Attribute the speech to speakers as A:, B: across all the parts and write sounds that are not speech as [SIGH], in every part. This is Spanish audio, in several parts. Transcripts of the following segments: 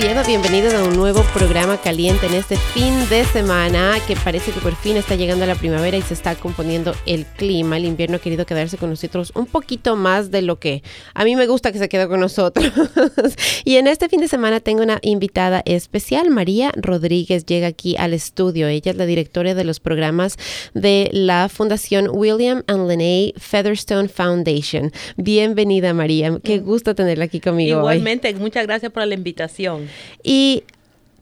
A: Oviedo, bienvenidos a un nuevo programa caliente en este fin de semana que parece que por fin está llegando la primavera y se está componiendo el clima. El invierno ha querido quedarse con nosotros un poquito más de lo que a mí me gusta que se quede con nosotros. [LAUGHS] y en este fin de semana tengo una invitada especial, María Rodríguez, llega aquí al estudio. Ella es la directora de los programas de la Fundación William and Lene Featherstone Foundation. Bienvenida, María. Qué mm. gusto tenerla aquí conmigo.
B: Igualmente, muchas gracias por la invitación.
A: Y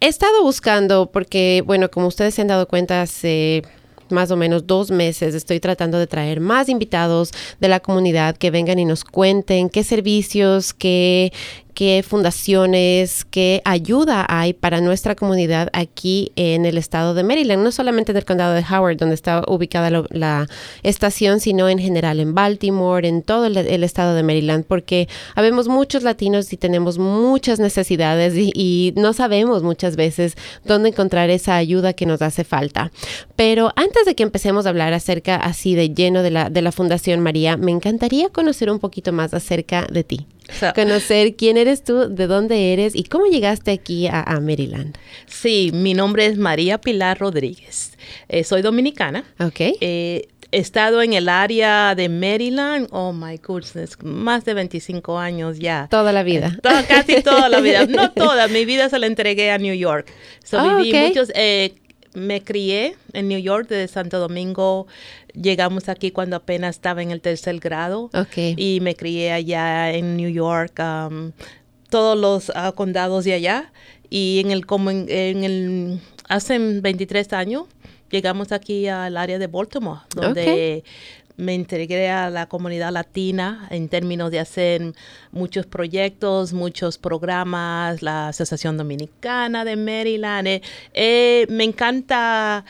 A: he estado buscando, porque, bueno, como ustedes se han dado cuenta, hace más o menos dos meses estoy tratando de traer más invitados de la comunidad que vengan y nos cuenten qué servicios, qué, qué fundaciones, qué ayuda hay para nuestra comunidad aquí en el estado de Maryland, no solamente en el condado de Howard, donde está ubicada la, estación, sino en general en Baltimore, en todo el, estado de Maryland, porque habemos muchos latinos y tenemos muchas necesidades y, no sabemos muchas veces dónde encontrar esa ayuda que nos hace falta. Pero antes de que empecemos a hablar acerca así de lleno de la, de la Fundación María, me encantaría conocer un poquito más acerca de ti [LAUGHS] conocer quién eres tú, de dónde eres y cómo llegaste aquí a, Maryland.
B: Sí, mi nombre es María Pilar Rodríguez. Eh, soy dominicana.
A: Ok.
B: Eh, he estado en el área de Maryland, oh my goodness, más de 25 años ya.
A: Toda la vida.
B: Eh, casi toda la vida. No [LAUGHS] toda, mi vida se la entregué a New York. So, ah, viví muchos, me crié en New York, desde Santo Domingo. Llegamos aquí cuando apenas estaba en el tercer grado. Y me crié allá en New York, um, todos los ah, condados de allá. Y en el, como en, el, hace 23 años, llegamos aquí al área de Baltimore, donde me integré a la comunidad latina en términos de hacer muchos proyectos, muchos programas, la Asociación Dominicana de Maryland. Eh, eh, me encanta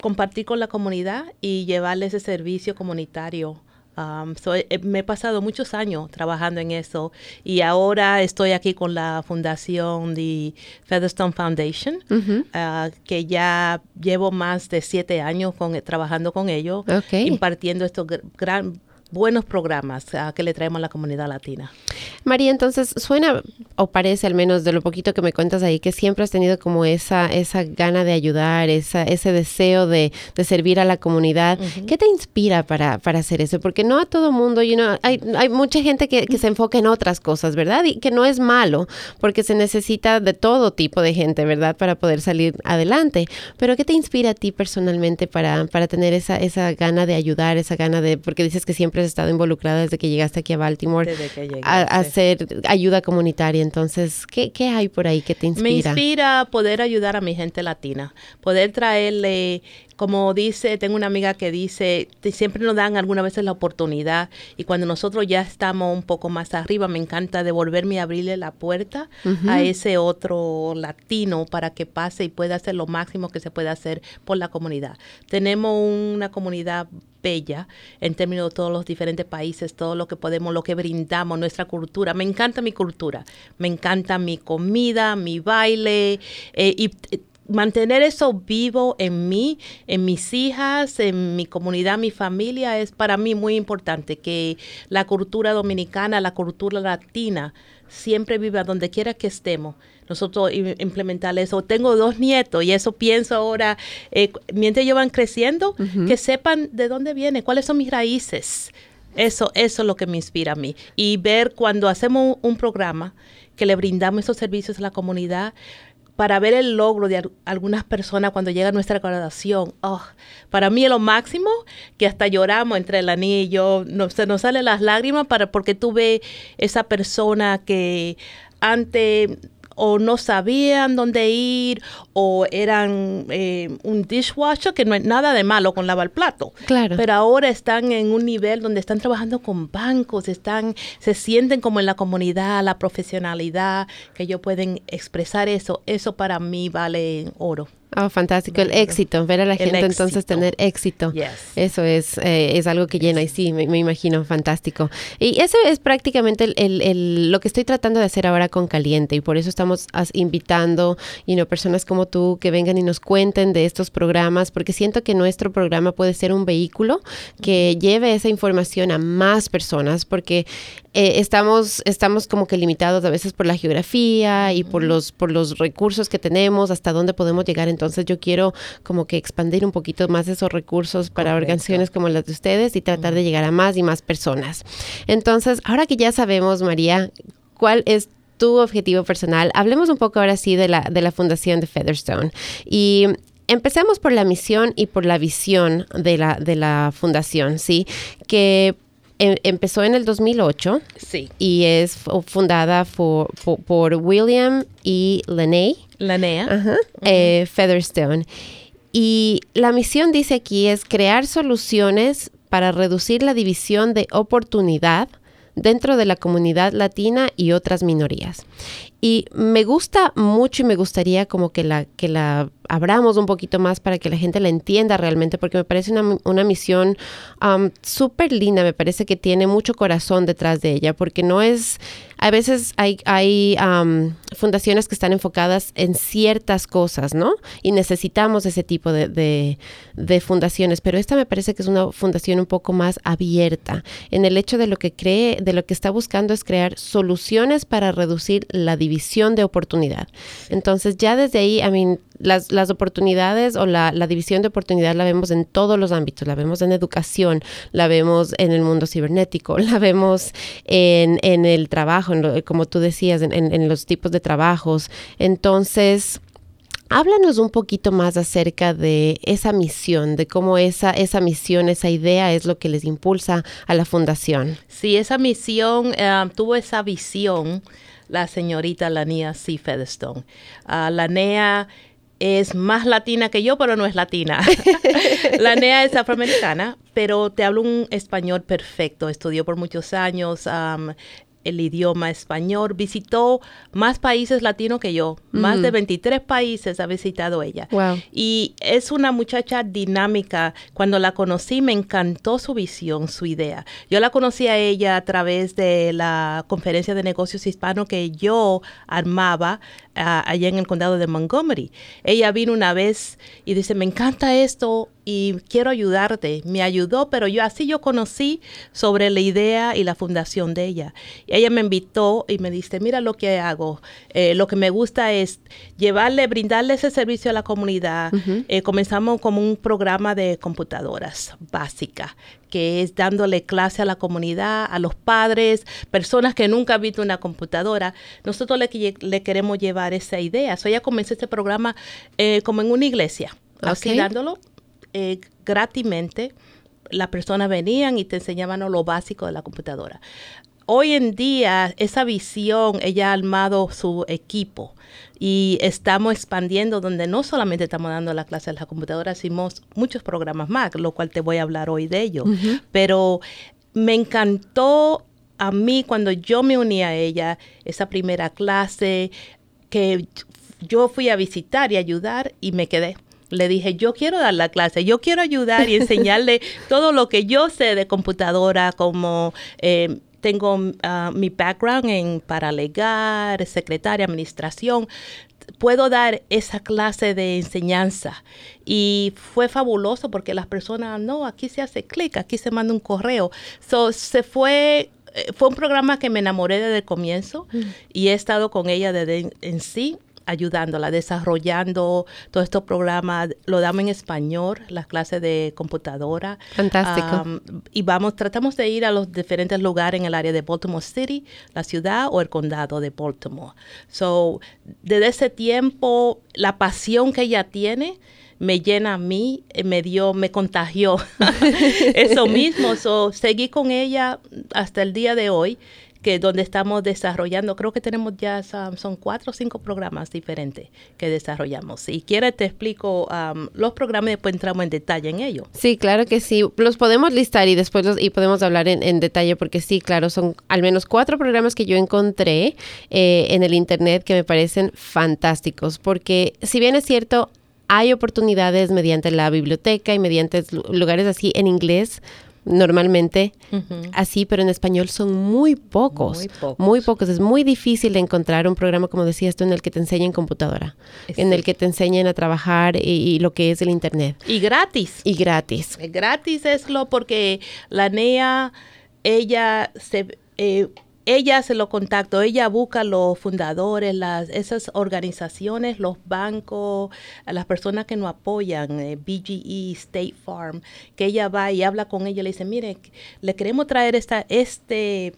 B: compartir con la comunidad y llevarle ese servicio comunitario Um, eh, me he pasado muchos años trabajando en eso y ahora estoy aquí con la fundación de Featherstone Foundation, uh, que ya llevo más de siete años con, trabajando con ellos, impartiendo estos gran, buenos programas uh, que le traemos a la comunidad latina.
A: María, entonces suena o parece al menos de lo poquito que me cuentas ahí que siempre has tenido como esa esa gana de ayudar, esa, ese deseo de, de servir a la comunidad. ¿Qué te inspira para, para hacer eso? Porque no a todo mundo, you know, hay, hay mucha gente que, que, se enfoca en otras cosas, ¿verdad? Y que no es malo, porque se necesita de todo tipo de gente, ¿verdad? Para poder salir adelante. Pero ¿qué te inspira a ti personalmente para, para tener esa, esa gana de ayudar, esa gana de, porque dices que siempre has estado involucrada desde que llegaste aquí a Baltimore,
B: desde que llegué,
A: a, hacer ayuda comunitaria? Entonces, ¿qué, ¿qué, hay por ahí que te inspira?
B: Me inspira poder ayudar a mi gente latina, poder traerle como dice, tengo una amiga que dice, siempre nos dan algunas veces la oportunidad y cuando nosotros ya estamos un poco más arriba, me encanta devolverme y abrirle la puerta a ese otro latino para que pase y pueda hacer lo máximo que se puede hacer por la comunidad. Tenemos una comunidad en términos de todos los diferentes países, todo lo que podemos, lo que brindamos, nuestra cultura. Me encanta mi cultura, me encanta mi comida, mi baile eh, y eh, mantener eso vivo en mí, en mis hijas, en mi comunidad, mi familia, es para mí muy importante que la cultura dominicana, la cultura latina, siempre viva donde quiera que estemos. Nosotros implementar eso. Tengo dos nietos y eso pienso ahora, eh, mientras ellos van creciendo, que sepan de dónde viene, cuáles son mis raíces. Eso, eso es lo que me inspira a mí. Y ver cuando hacemos un programa que le brindamos esos servicios a la comunidad, para ver el logro de algunas personas cuando llega nuestra graduación. Oh, para mí es lo máximo que hasta lloramos entre la niña y yo. No, se nos salen las lágrimas para, porque tuve esa persona que antes o no sabían dónde ir o eran eh, un dishwasher, que no hay nada de malo con lavar plato.
A: Claro.
B: Pero ahora están en un nivel donde están trabajando con bancos, están, se sienten como en la comunidad, la profesionalidad, que ellos pueden expresar eso. Eso para mí vale oro.
A: Oh, fantástico, el éxito, ver a la gente entonces tener éxito. Eso es, eh, es algo que llena y sí, me, imagino, fantástico. Y eso es prácticamente el, el, lo que estoy tratando de hacer ahora con Caliente y por eso estamos invitando you know, personas como tú que vengan y nos cuenten de estos programas, porque siento que nuestro programa puede ser un vehículo que lleve esa información a más personas, porque eh, estamos, estamos como que limitados a veces por la geografía y por los, por los recursos que tenemos, hasta dónde podemos llegar. Entonces yo quiero como que expandir un poquito más esos recursos para organizaciones como las de ustedes y tratar de llegar a más y más personas. Entonces, ahora que ya sabemos, María, cuál es tu objetivo personal, hablemos un poco ahora sí de la, de la fundación de Featherstone. Y empecemos por la misión y por la visión de la, de la fundación, ¿sí? Que Em, empezó en el 2008
B: sí.
A: y es fundada por, por, William y Lene.
B: Lenea.
A: Eh, Featherstone. Y la misión dice aquí es crear soluciones para reducir la división de oportunidad dentro de la comunidad latina y otras minorías. Y me gusta mucho y me gustaría como que la, que la abramos un poquito más para que la gente la entienda realmente, porque me parece una, una misión súper linda, me parece que tiene mucho corazón detrás de ella, porque no es, a veces hay, hay fundaciones que están enfocadas en ciertas cosas, ¿no? Y necesitamos ese tipo de, de, de, fundaciones, pero esta me parece que es una fundación un poco más abierta en el hecho de lo que cree, de lo que está buscando es crear soluciones para reducir la división de oportunidad. Entonces ya desde ahí, a mí, las, las oportunidades o la, la, división de oportunidad la vemos en todos los ámbitos, la vemos en educación, la vemos en el mundo cibernético, [LAUGHS] la vemos en, en el trabajo, en como tú decías, en, en, los tipos de trabajos. Entonces, Háblanos un poquito más acerca de esa misión, de cómo esa, esa misión, esa idea es lo que les impulsa a la fundación.
B: Sí, esa misión eh, tuvo esa visión la señorita Lania C. Featherstone. Uh, es más latina que yo, pero no es latina. [LAUGHS] la NEA es afroamericana, pero te hablo un español perfecto. Estudió por muchos años, um, el idioma español, visitó más países latinos que yo, más de 23 países ha visitado ella. Y es una muchacha dinámica. Cuando la conocí me encantó su visión, su idea. Yo la conocí a ella a través de la conferencia de negocios hispano que yo armaba allá en el condado de Montgomery. Ella vino una vez y dice, me encanta esto y quiero ayudarte. Me ayudó, pero yo así yo conocí sobre la idea y la fundación de ella. Y ella me invitó y me dice, mira lo que hago. Eh, lo que me gusta es llevarle, brindarle ese servicio a la comunidad. Eh, comenzamos como un programa de computadoras básica que es dándole clase a la comunidad, a los padres, personas que nunca han visto una computadora. Nosotros le, le queremos llevar esa idea. So ella comenzó este programa eh, como en una iglesia, así dándolo eh, gratismente. Las personas venían y te enseñaban lo básico de la computadora. Hoy en día, esa visión, ella ha armado su equipo y estamos expandiendo donde no solamente estamos dando la clase de la computadora, sino muchos programas más, lo cual te voy a hablar hoy de ello. Pero me encantó a mí cuando yo me uní a ella, esa primera clase, que yo fui a visitar y ayudar y me quedé. Le dije, yo quiero dar la clase, yo quiero ayudar y enseñarle [LAUGHS] todo lo que yo sé de computadora, como eh, tengo ah, mi background en paralegal, secretaria, administración. Puedo dar esa clase de enseñanza. Y fue fabuloso porque las personas, no, aquí se hace clic, aquí se manda un correo. So, se fue eh, fue un programa que me enamoré desde el comienzo mm. y he estado con ella desde en sí ayudándola, desarrollando todos estos programas. Lo damos en español, las clases de computadora.
A: Fantástico.
B: y vamos, tratamos de ir a los diferentes lugares en el área de Baltimore City, la ciudad o el condado de Baltimore. So, desde ese tiempo, la pasión que ella tiene, me llena a mí, eh, me dio, me contagió [LAUGHS] eso mismo. So, seguí con ella hasta el día de hoy donde estamos desarrollando, creo que tenemos ya son cuatro o cinco programas diferentes que desarrollamos. Si quieres te explico los programas y después entramos en detalle en ellos.
A: Sí, claro que sí. Los podemos listar y después los, y podemos hablar en, detalle porque sí, claro, son al menos cuatro programas que yo encontré eh, en el internet que me parecen fantásticos porque si bien es cierto, hay oportunidades mediante la biblioteca y mediante lugares así en inglés normalmente así, pero en español son muy pocos, muy pocos, Es muy difícil encontrar un programa, como decías tú, en el que te enseñen computadora, en el que te enseñen a trabajar y, lo que es el Internet.
B: Y gratis.
A: Y gratis.
B: Gratis es lo porque la NEA, ella se... Eh, ella se lo contactó, ella busca los fundadores, las, esas organizaciones, los bancos, las personas que nos apoyan, eh, BGE, State Farm, que ella va y habla con ella y le dice, mire, le queremos traer esta, este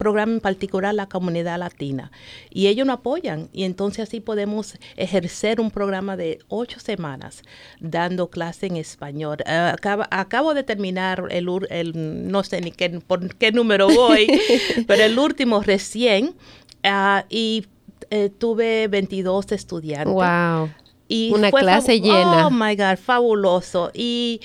B: programa en particular la comunidad latina. Y ellos nos apoyan y entonces así podemos ejercer un programa de ocho semanas dando clase en español. Eh, acabo, de terminar el, el, no sé ni qué, por qué número voy, [LAUGHS] pero el último recién ah, y eh, tuve 22 estudiantes.
A: Wow. Y una clase llena.
B: Oh my God, fabuloso. Y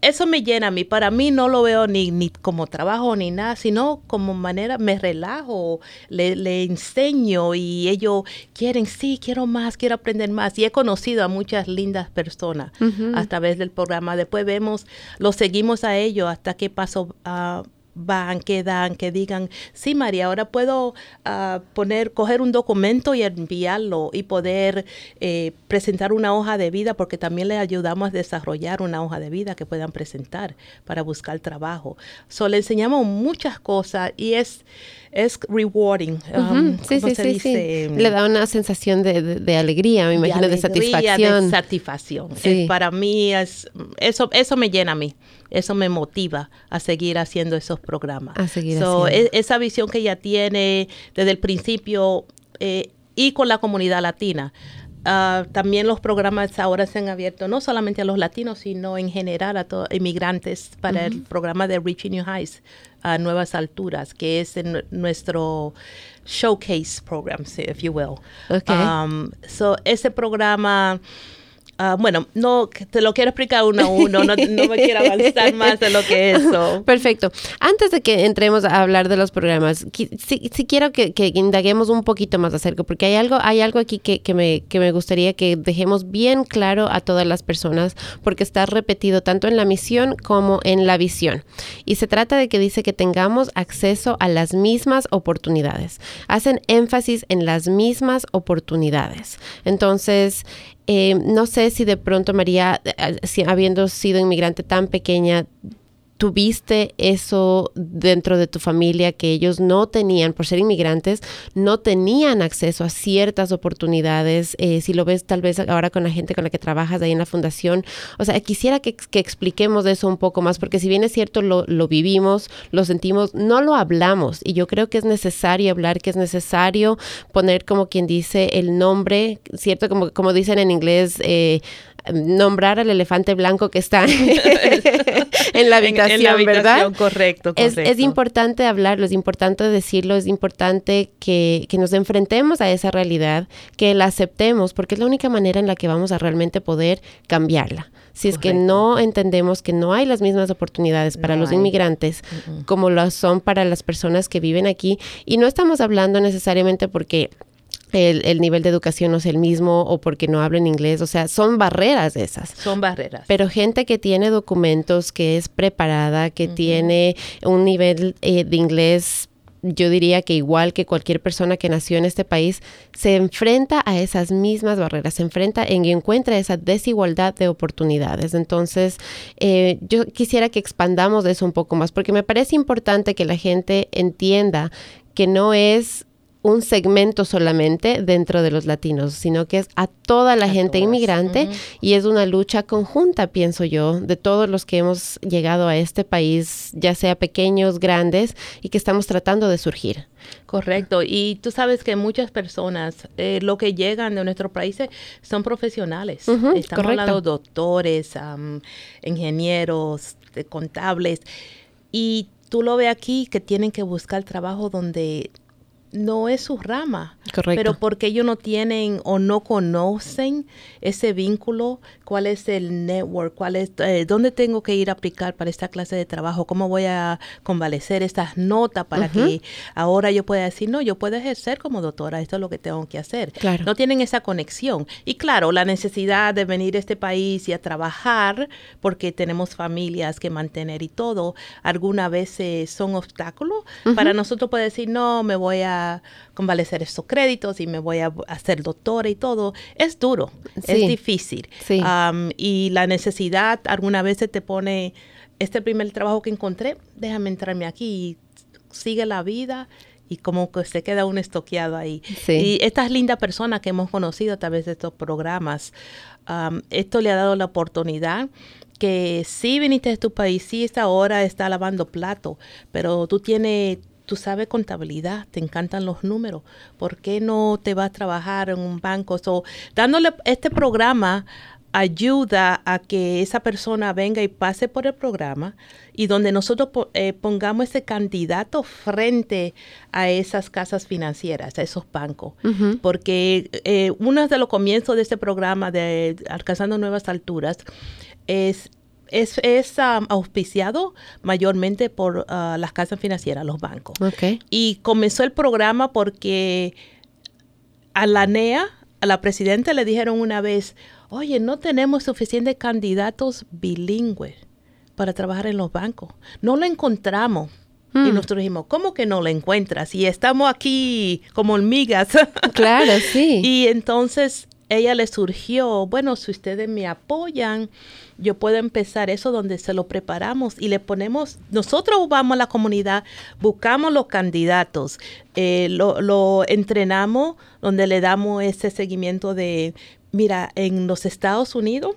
B: eso me llena a mí. Para mí no lo veo ni, ni como trabajo ni nada, sino como manera, me relajo, le, le, enseño y ellos quieren, sí, quiero más, quiero aprender más. Y he conocido a muchas lindas personas a través del programa. Después vemos, lo seguimos a ellos hasta que pasó a van, que dan, que digan, sí María, ahora puedo ah, poner, coger un documento y enviarlo y poder eh, presentar una hoja de vida porque también le ayudamos a desarrollar una hoja de vida que puedan presentar para buscar trabajo. So, le enseñamos muchas cosas y es es rewarding.
A: Um, sí, sí, sí, sí, Le da una sensación de, alegría, me imagino, de, satisfacción.
B: De satisfacción. para mí, es, eso, eso me llena a mí. Eso me motiva a seguir haciendo esos programas.
A: A seguir haciendo.
B: E, esa visión que ella tiene desde el principio eh, y con la comunidad latina. Ah, también los programas ahora se han abierto no solamente a los latinos, sino en general a todos inmigrantes para el programa de Reaching New Highs a nuevas alturas, que es nuestro showcase program, if you will.
A: Okay.
B: Um, so ese programa Ah, bueno, no te lo quiero explicar uno a uno, no, me quiero avanzar más de lo que eso. [LAUGHS]
A: Perfecto. Antes de que entremos a hablar de los programas, sí, quiero que, indaguemos un poquito más acerca, porque hay algo, hay algo aquí que, me, que me gustaría que dejemos bien claro a todas las personas, porque está repetido tanto en la misión como en la visión. Y se trata de que dice que tengamos acceso a las mismas oportunidades. Hacen énfasis en las mismas oportunidades. Entonces, eh, no sé si de pronto María, eh, habiendo sido inmigrante tan pequeña, tuviste eso dentro de tu familia que ellos no tenían, por ser inmigrantes, no tenían acceso a ciertas oportunidades. Eh, si lo ves tal vez ahora con la gente con la que trabajas ahí en la fundación. O sea, quisiera que, expliquemos eso un poco más, porque si bien es cierto, lo, vivimos, lo sentimos, no lo hablamos. Y yo creo que es necesario hablar, que es necesario poner como quien dice el nombre, ¿cierto? Como, como dicen en inglés, eh, nombrar al elefante blanco que está [LAUGHS] [LAUGHS] en la habitación, ¿verdad?
B: Correcto, correcto.
A: Es, importante hablarlo, es importante decirlo, es importante que, nos enfrentemos a esa realidad, que la aceptemos, porque es la única manera en la que vamos a realmente poder cambiarla. Si es que no entendemos que no hay las mismas oportunidades para los inmigrantes como lo son para las personas que viven aquí, y no estamos hablando necesariamente porque el, nivel de educación no es el mismo o porque no hablan inglés, o sea, son barreras esas.
B: Son barreras.
A: Pero gente que tiene documentos, que es preparada, que tiene un nivel eh, de inglés yo diría que igual que cualquier persona que nació en este país, se enfrenta a esas mismas barreras, se enfrenta en y encuentra esa desigualdad de oportunidades. Entonces, eh, yo quisiera que expandamos eso un poco más, porque me parece importante que la gente entienda que no es un segmento solamente dentro de los latinos, sino que es a toda la gente inmigrante y es una lucha conjunta, pienso yo, de todos los que hemos llegado a este país, ya sea pequeños, grandes, y que estamos tratando de surgir.
B: Correcto. Y tú sabes que muchas personas, eh, lo que llegan de nuestros países son profesionales. Estamos hablando de doctores, ingenieros, contables. Y tú lo ves aquí que tienen que buscar trabajo donde no es su rama.
A: Correcto.
B: Pero porque ellos no tienen o no conocen ese vínculo, cuál es el network, cuál es, eh, dónde tengo que ir a aplicar para esta clase de trabajo, cómo voy a convalecer estas notas para que ahora yo pueda decir, no, yo puedo ejercer como doctora, esto es lo que tengo que hacer.
A: Claro.
B: No tienen esa conexión. Y claro, la necesidad de venir a este país y a trabajar, porque tenemos familias que mantener y todo, algunas veces son obstáculos para nosotros poder decir, no, me voy a convalecer estos créditos y me voy a hacer doctora y todo. Es duro, es difícil.
A: Sí.
B: Um, y la necesidad algunas veces te pone, este primer trabajo que encontré, déjame entrarme aquí y sigue la vida y como que se queda un estoqueado ahí.
A: Sí.
B: Y estas lindas personas que hemos conocido a través de estos programas, um, esto le ha dado la oportunidad que sí viniste de tu país, sí esta hora está lavando plato, pero tú tienes tú sabes contabilidad, te encantan los números, ¿por qué no te vas a trabajar en un banco? So, dándole este programa ayuda a que esa persona venga y pase por el programa y donde nosotros eh, pongamos ese candidato frente a esas casas financieras, a esos bancos. Porque eh, uno de los comienzos de este programa de Alcanzando Nuevas Alturas es es, es um, auspiciado mayormente por uh, las casas financieras, los bancos.
A: Ok.
B: Y comenzó el programa porque a la NEA, a la presidenta, le dijeron una vez, oye, no tenemos suficientes candidatos bilingües para trabajar en los bancos. No lo encontramos. Y
A: Mm.
B: nosotros dijimos, ¿cómo que no lo encuentras? Y estamos aquí como hormigas.
A: Claro, [LAUGHS] sí.
B: Y entonces ella le surgió, bueno, si ustedes me apoyan, yo puedo empezar eso donde se lo preparamos y le ponemos, nosotros vamos a la comunidad, buscamos los candidatos, eh, lo, lo entrenamos, donde le damos ese seguimiento de, mira, en los Estados Unidos,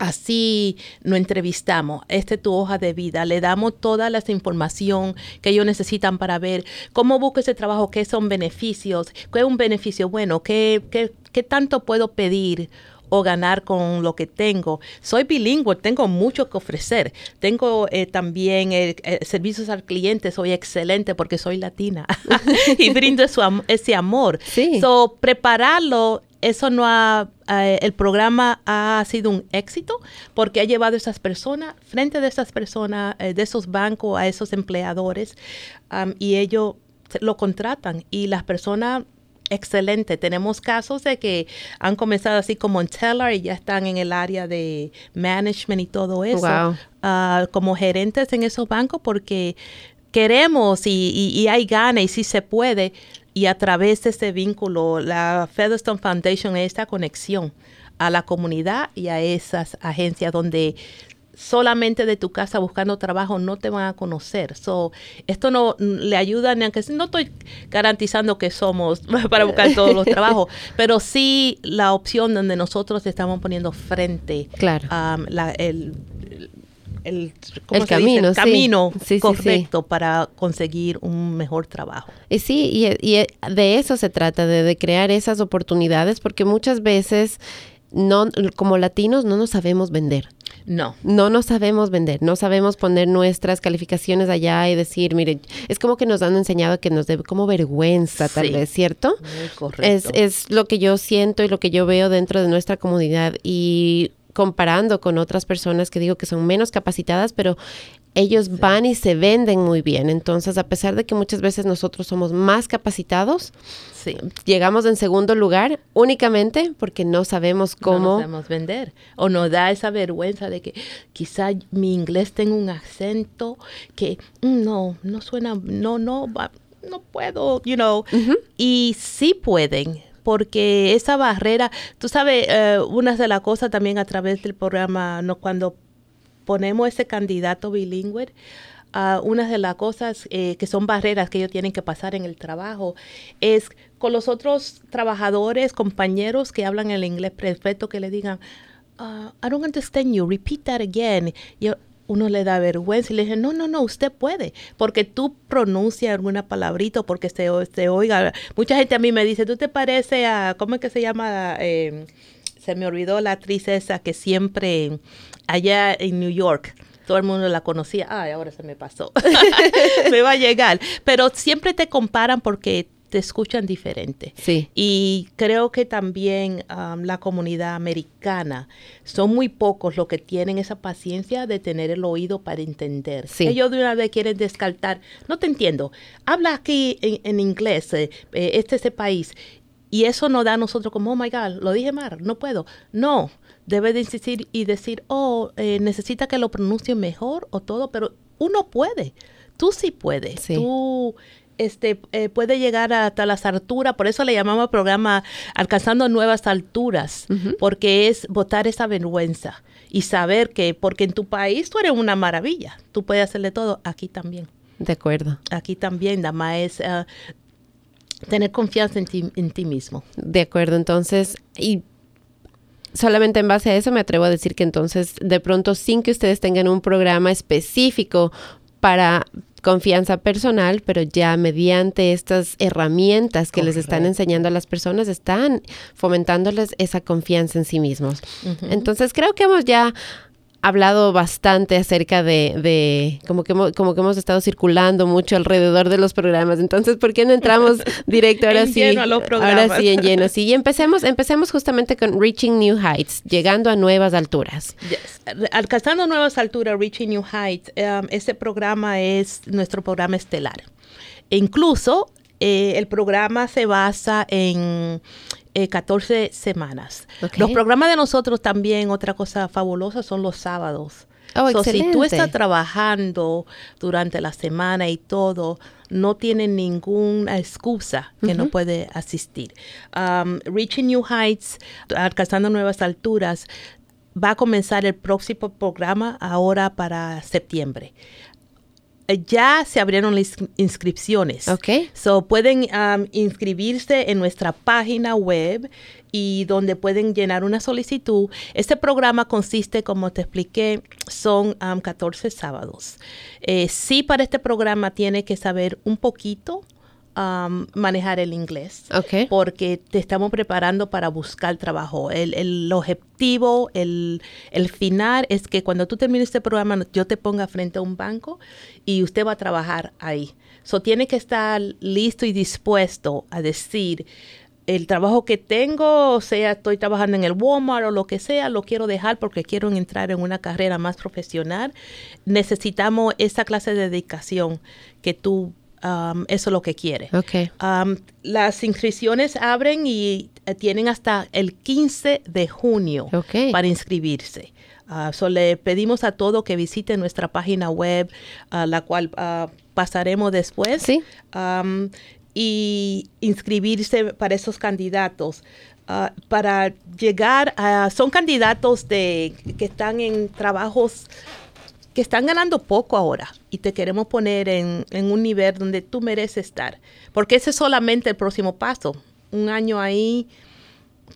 B: Así nos entrevistamos, esta es tu hoja de vida, le damos toda la información que ellos necesitan para ver cómo busco ese trabajo, qué son beneficios, qué es un beneficio bueno, qué, qué, qué tanto puedo pedir o ganar con lo que tengo. Soy bilingüe, tengo mucho que ofrecer. Tengo eh, también eh, servicios al cliente, soy excelente porque soy latina [LAUGHS] y brindo ese amor.
A: Sí.
B: So, prepararlo eso no ha, eh, el programa ha sido un éxito porque ha llevado a esas personas, frente de esas personas, eh, de esos bancos, a esos empleadores, um, y ellos lo contratan y las personas excelente. Tenemos casos de que han comenzado así como en teller y ya están en el área de management y todo eso,
A: Wow.
B: ah, como gerentes en esos bancos porque queremos y, y- y hay gana y sí se puede. Y a través de ese vínculo, la Featherstone Foundation es esta conexión a la comunidad y a esas agencias donde solamente de tu casa buscando trabajo no te van a conocer. So, esto no le ayuda, ni aunque no estoy garantizando que somos [LAUGHS] para buscar todos los trabajos, [LAUGHS] pero sí la opción donde nosotros estamos poniendo frente
A: Claro.
B: um, la- el,
A: camino,
B: El camino
A: Sí, sí, sí.
B: correcto para conseguir un mejor trabajo.
A: Y sí, y, y de eso se trata, de, de crear esas oportunidades, porque muchas veces no, como latinos no nos sabemos vender.
B: No.
A: No nos sabemos vender, no sabemos poner nuestras calificaciones allá y decir, mire, es como que nos han enseñado que nos debe como vergüenza, tal
B: Sí.
A: vez, ¿cierto?
B: Muy
A: Es,
B: correcto.
A: es lo que yo siento y lo que yo veo dentro de nuestra comunidad y comparando con otras personas que digo que son menos capacitadas, pero ellos van y se venden muy bien. Entonces, a pesar de que muchas veces nosotros somos más capacitados,
B: sí.
A: llegamos en segundo lugar únicamente porque no sabemos
B: No
A: cómo.
B: nos sabemos vender. O nos da esa vergüenza de que quizá mi inglés tenga un acento que mm, no, no suena, no, no, no puedo, you know. Y sí pueden, porque esa barrera, tú sabes, eh, una de las cosas también a través del programa, no cuando ponemos ese candidato bilingüe, ah, una de las cosas eh, que son barreras que ellos tienen que pasar en el trabajo es con los otros trabajadores, compañeros que hablan el inglés perfecto, que le digan, ah, I don't understand you, repeat that again. Y uno le da vergüenza y le dice, no, no, no, usted puede, porque tú pronuncias alguna palabrita, porque se, se oiga. Mucha gente a mí me dice, tú te pareces a, ¿cómo es que se llama? Eh, se me olvidó la actriz esa que siempre allá en New York. todo el mundo la conocía, ay, ahora se me pasó, [LAUGHS] me va a llegar, pero siempre te comparan porque te escuchan diferente.
A: Sí.
B: Y creo que también um, la comunidad americana son muy pocos los que tienen esa paciencia de tener el oído para entender.
A: Sí.
B: Ellos de una vez quieren descartar. No te entiendo. Habla aquí en, inglés. Eh, eh, este es el país. Y eso nos da a nosotros como, oh my God, lo dije mal, no puedo. No, debe de insistir y decir, oh, eh, necesita que lo pronuncie mejor o todo, pero uno puede. Tú sí puedes.
A: Sí.
B: Tú este, eh, puede llegar hasta las alturas, por eso le llamamos programa Alcanzando Nuevas Alturas, porque es botar esa vergüenza y saber que, porque en tu país tú eres una maravilla, tú puedes hacerle todo, aquí también.
A: De acuerdo.
B: Aquí también, nada más es uh, tener confianza en ti, en ti mismo.
A: De acuerdo, entonces, y solamente en base a eso me atrevo a decir que entonces de pronto sin que ustedes tengan un programa específico para confianza personal, pero ya mediante estas herramientas que les están enseñando a las personas, están fomentándoles esa confianza en sí mismos. Entonces creo que hemos ya hablado bastante acerca de, de como, que hemos, como que hemos estado circulando mucho alrededor de los programas. Entonces, ¿por qué no entramos [LAUGHS] directo ahora sí?
B: Lleno a los
A: ahora sí, en lleno. Sí, y empecemos, empecemos justamente con Reaching New Heights, llegando a nuevas alturas.
B: Yes. Alcanzando nuevas alturas, Reaching New Heights, um, ese programa es nuestro programa estelar. E incluso eh, el programa se basa en 14 eh, semanas. Los programas de nosotros también, otra cosa fabulosa, son los sábados.
A: Oh,
B: si tú estás trabajando durante la semana y todo, no tiene ninguna excusa que no puede asistir. Um, Reaching New Heights, alcanzando nuevas alturas, va a comenzar el próximo programa ahora para septiembre ya se abrieron las inscripciones.
A: Ok.
B: So pueden um, inscribirse en nuestra página web y donde pueden llenar una solicitud. Este programa consiste, como te expliqué, son 14 um, sábados. Eh, sí, para este programa tiene que saber un poquito Um, manejar el inglés. Porque te estamos preparando para buscar trabajo. El, objetivo, el, final es que cuando tú termines este programa, yo te ponga frente a un banco y usted va a trabajar ahí. So tiene que estar listo y dispuesto a decir, el trabajo que tengo, o sea, estoy trabajando en el Walmart o lo que sea, lo quiero dejar porque quiero entrar en una carrera más profesional. Necesitamos esa clase de dedicación que tú Um, eso es lo que quiere.
A: Okay.
B: Um, las inscripciones abren y eh, tienen hasta el 15 de junio para inscribirse. Uh, le pedimos a todo que visite nuestra página web, uh, la cual uh, pasaremos después.
A: Sí.
B: Um, y inscribirse para esos candidatos. para llegar a, son candidatos de, que están en trabajos que están ganando poco ahora y te queremos poner en, un nivel donde tú mereces estar. Porque ese es solamente el próximo paso. Un año ahí,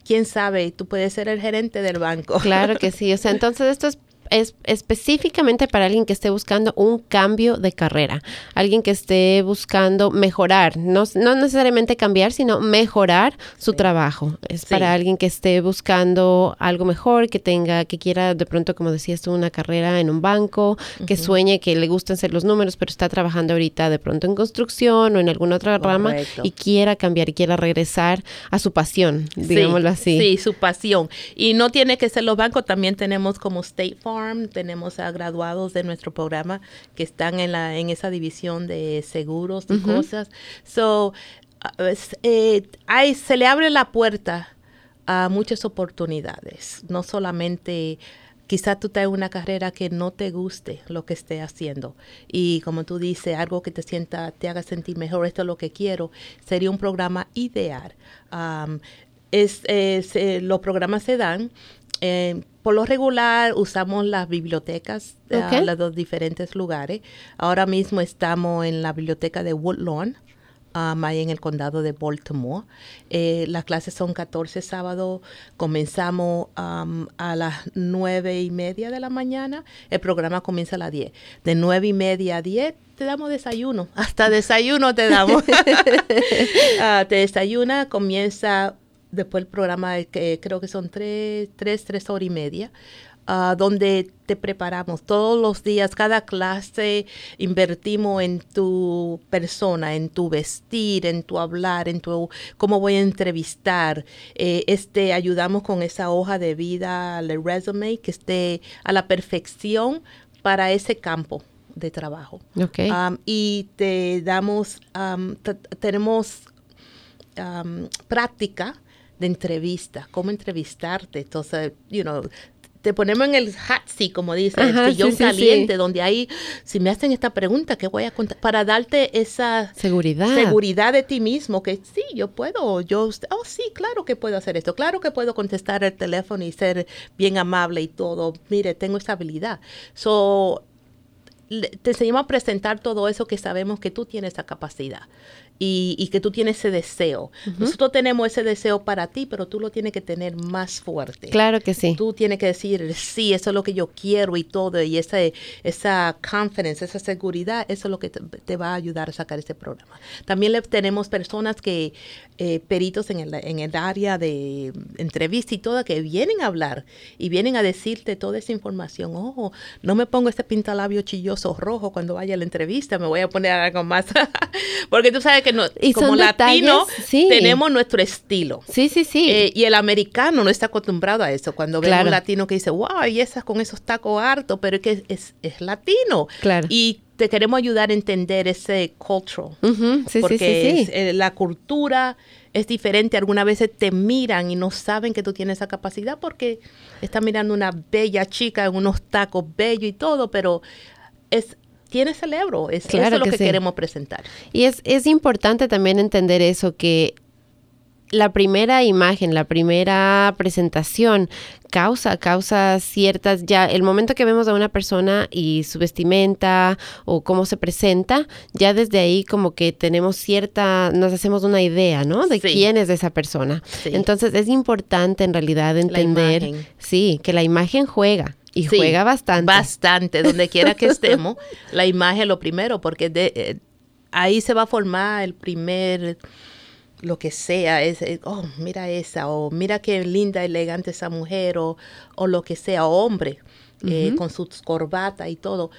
B: quién sabe, tú puedes ser el gerente del banco.
A: Claro [LAUGHS] que sí. O sea, entonces esto es es específicamente para alguien que esté buscando un cambio de carrera, alguien que esté buscando mejorar, no, no necesariamente cambiar, sino mejorar su trabajo. Es para alguien que esté buscando algo mejor, que tenga, que quiera de pronto, como decías tú, una carrera en un banco, que sueñe, que le gusten ser los números, pero está trabajando ahorita de pronto en construcción o en alguna otra rama y quiera cambiar y quiera regresar a su pasión, digámoslo así.
B: Sí, su pasión. Y no tiene que ser los bancos, también tenemos como State Farm tenemos a graduados de nuestro programa que están en, la, en esa división de seguros y cosas. So, eh, hay, se le abre la puerta a muchas oportunidades, no solamente quizá tú tengas una carrera que no te guste lo que esté haciendo y como tú dices, algo que te sienta, te haga sentir mejor, esto es lo que quiero, sería un programa ideal. es, eh, los programas se dan eh, por lo regular usamos las bibliotecas de los dos diferentes lugares. Ahora mismo estamos en la biblioteca de Woodlawn, um, ahí en el condado de Baltimore. Eh, las clases son 14 sábados. Comenzamos um, a las 9 y media de la mañana. El programa comienza a las 10. De 9 y media a 10 te damos desayuno. [LAUGHS] Hasta desayuno te damos. uh, [LAUGHS] [LAUGHS] te desayuna, comienza después el programa que creo que son tres, tres, tres horas y media. Ah, donde te preparamos todos los días, cada clase invertimos en tu persona, en tu vestir, en tu hablar, en tu cómo voy a entrevistar. Eh, este ayudamos con esa hoja de vida, el resume, que esté a la perfección para ese campo de trabajo.
A: Okay.
B: y te damos, tenemos práctica de entrevista, cómo entrevistarte. Entonces, you know, te ponemos en el hot seat, como dice, el sillón caliente, donde ahí, si me hacen esta pregunta, ¿qué voy a contar? Para darte esa
A: seguridad.
B: seguridad de ti mismo, que sí, yo puedo, yo, oh sí, claro que puedo hacer esto, claro que puedo contestar el teléfono y ser bien amable y todo, mire, tengo esa habilidad. So, te enseñamos a presentar todo eso que sabemos que tú tienes esa capacidad y, que tú tienes ese deseo. Nosotros tenemos ese deseo para ti, pero tú lo tienes que tener más fuerte.
A: Claro que sí.
B: Tú tienes que decir, sí, eso es lo que yo quiero y todo, y esa, esa confidence, esa seguridad, eso es lo que te, va a ayudar a sacar ese programa. También le, tenemos personas que, eh, peritos en el, en el área de entrevista y todo, que vienen a hablar y vienen a decirte toda esa información. Ojo, no me pongo este pintalabio chilloso rojo cuando vaya a la entrevista, me voy a poner algo más. [LAUGHS] Porque tú sabes que no, como latino tenemos nuestro estilo.
A: Sí, sí, sí.
B: Eh, y el americano no está acostumbrado a eso. Cuando ve un latino que dice, wow, y esas con esos tacos hartos, pero es que es, es latino.
A: Claro.
B: Y te queremos ayudar a entender ese cultural.
A: sí,
B: porque eh, la cultura es diferente. Algunas veces te miran y no saben que tú tienes esa capacidad porque están mirando una bella chica en unos tacos bellos y todo, pero es tiene cerebro. Es, eso es lo que, queremos presentar.
A: Y es, es importante también entender eso, que la primera imagen, la primera presentación causa, causa ciertas, ya el momento que vemos a una persona y su vestimenta o cómo se presenta, ya desde ahí como que tenemos cierta, nos hacemos una idea, ¿no? De quién es esa persona. Entonces es importante en realidad entender, sí, que la imagen juega. Y juega bastante.
B: Bastante, donde quiera que [LAUGHS] estemos, la imagen lo primero, porque de, eh, ahí se va a formar el primer, lo que sea, es, oh, mira esa, o mira qué linda, elegante esa mujer, o, o lo que sea, hombre, eh, con sus corbatas y todo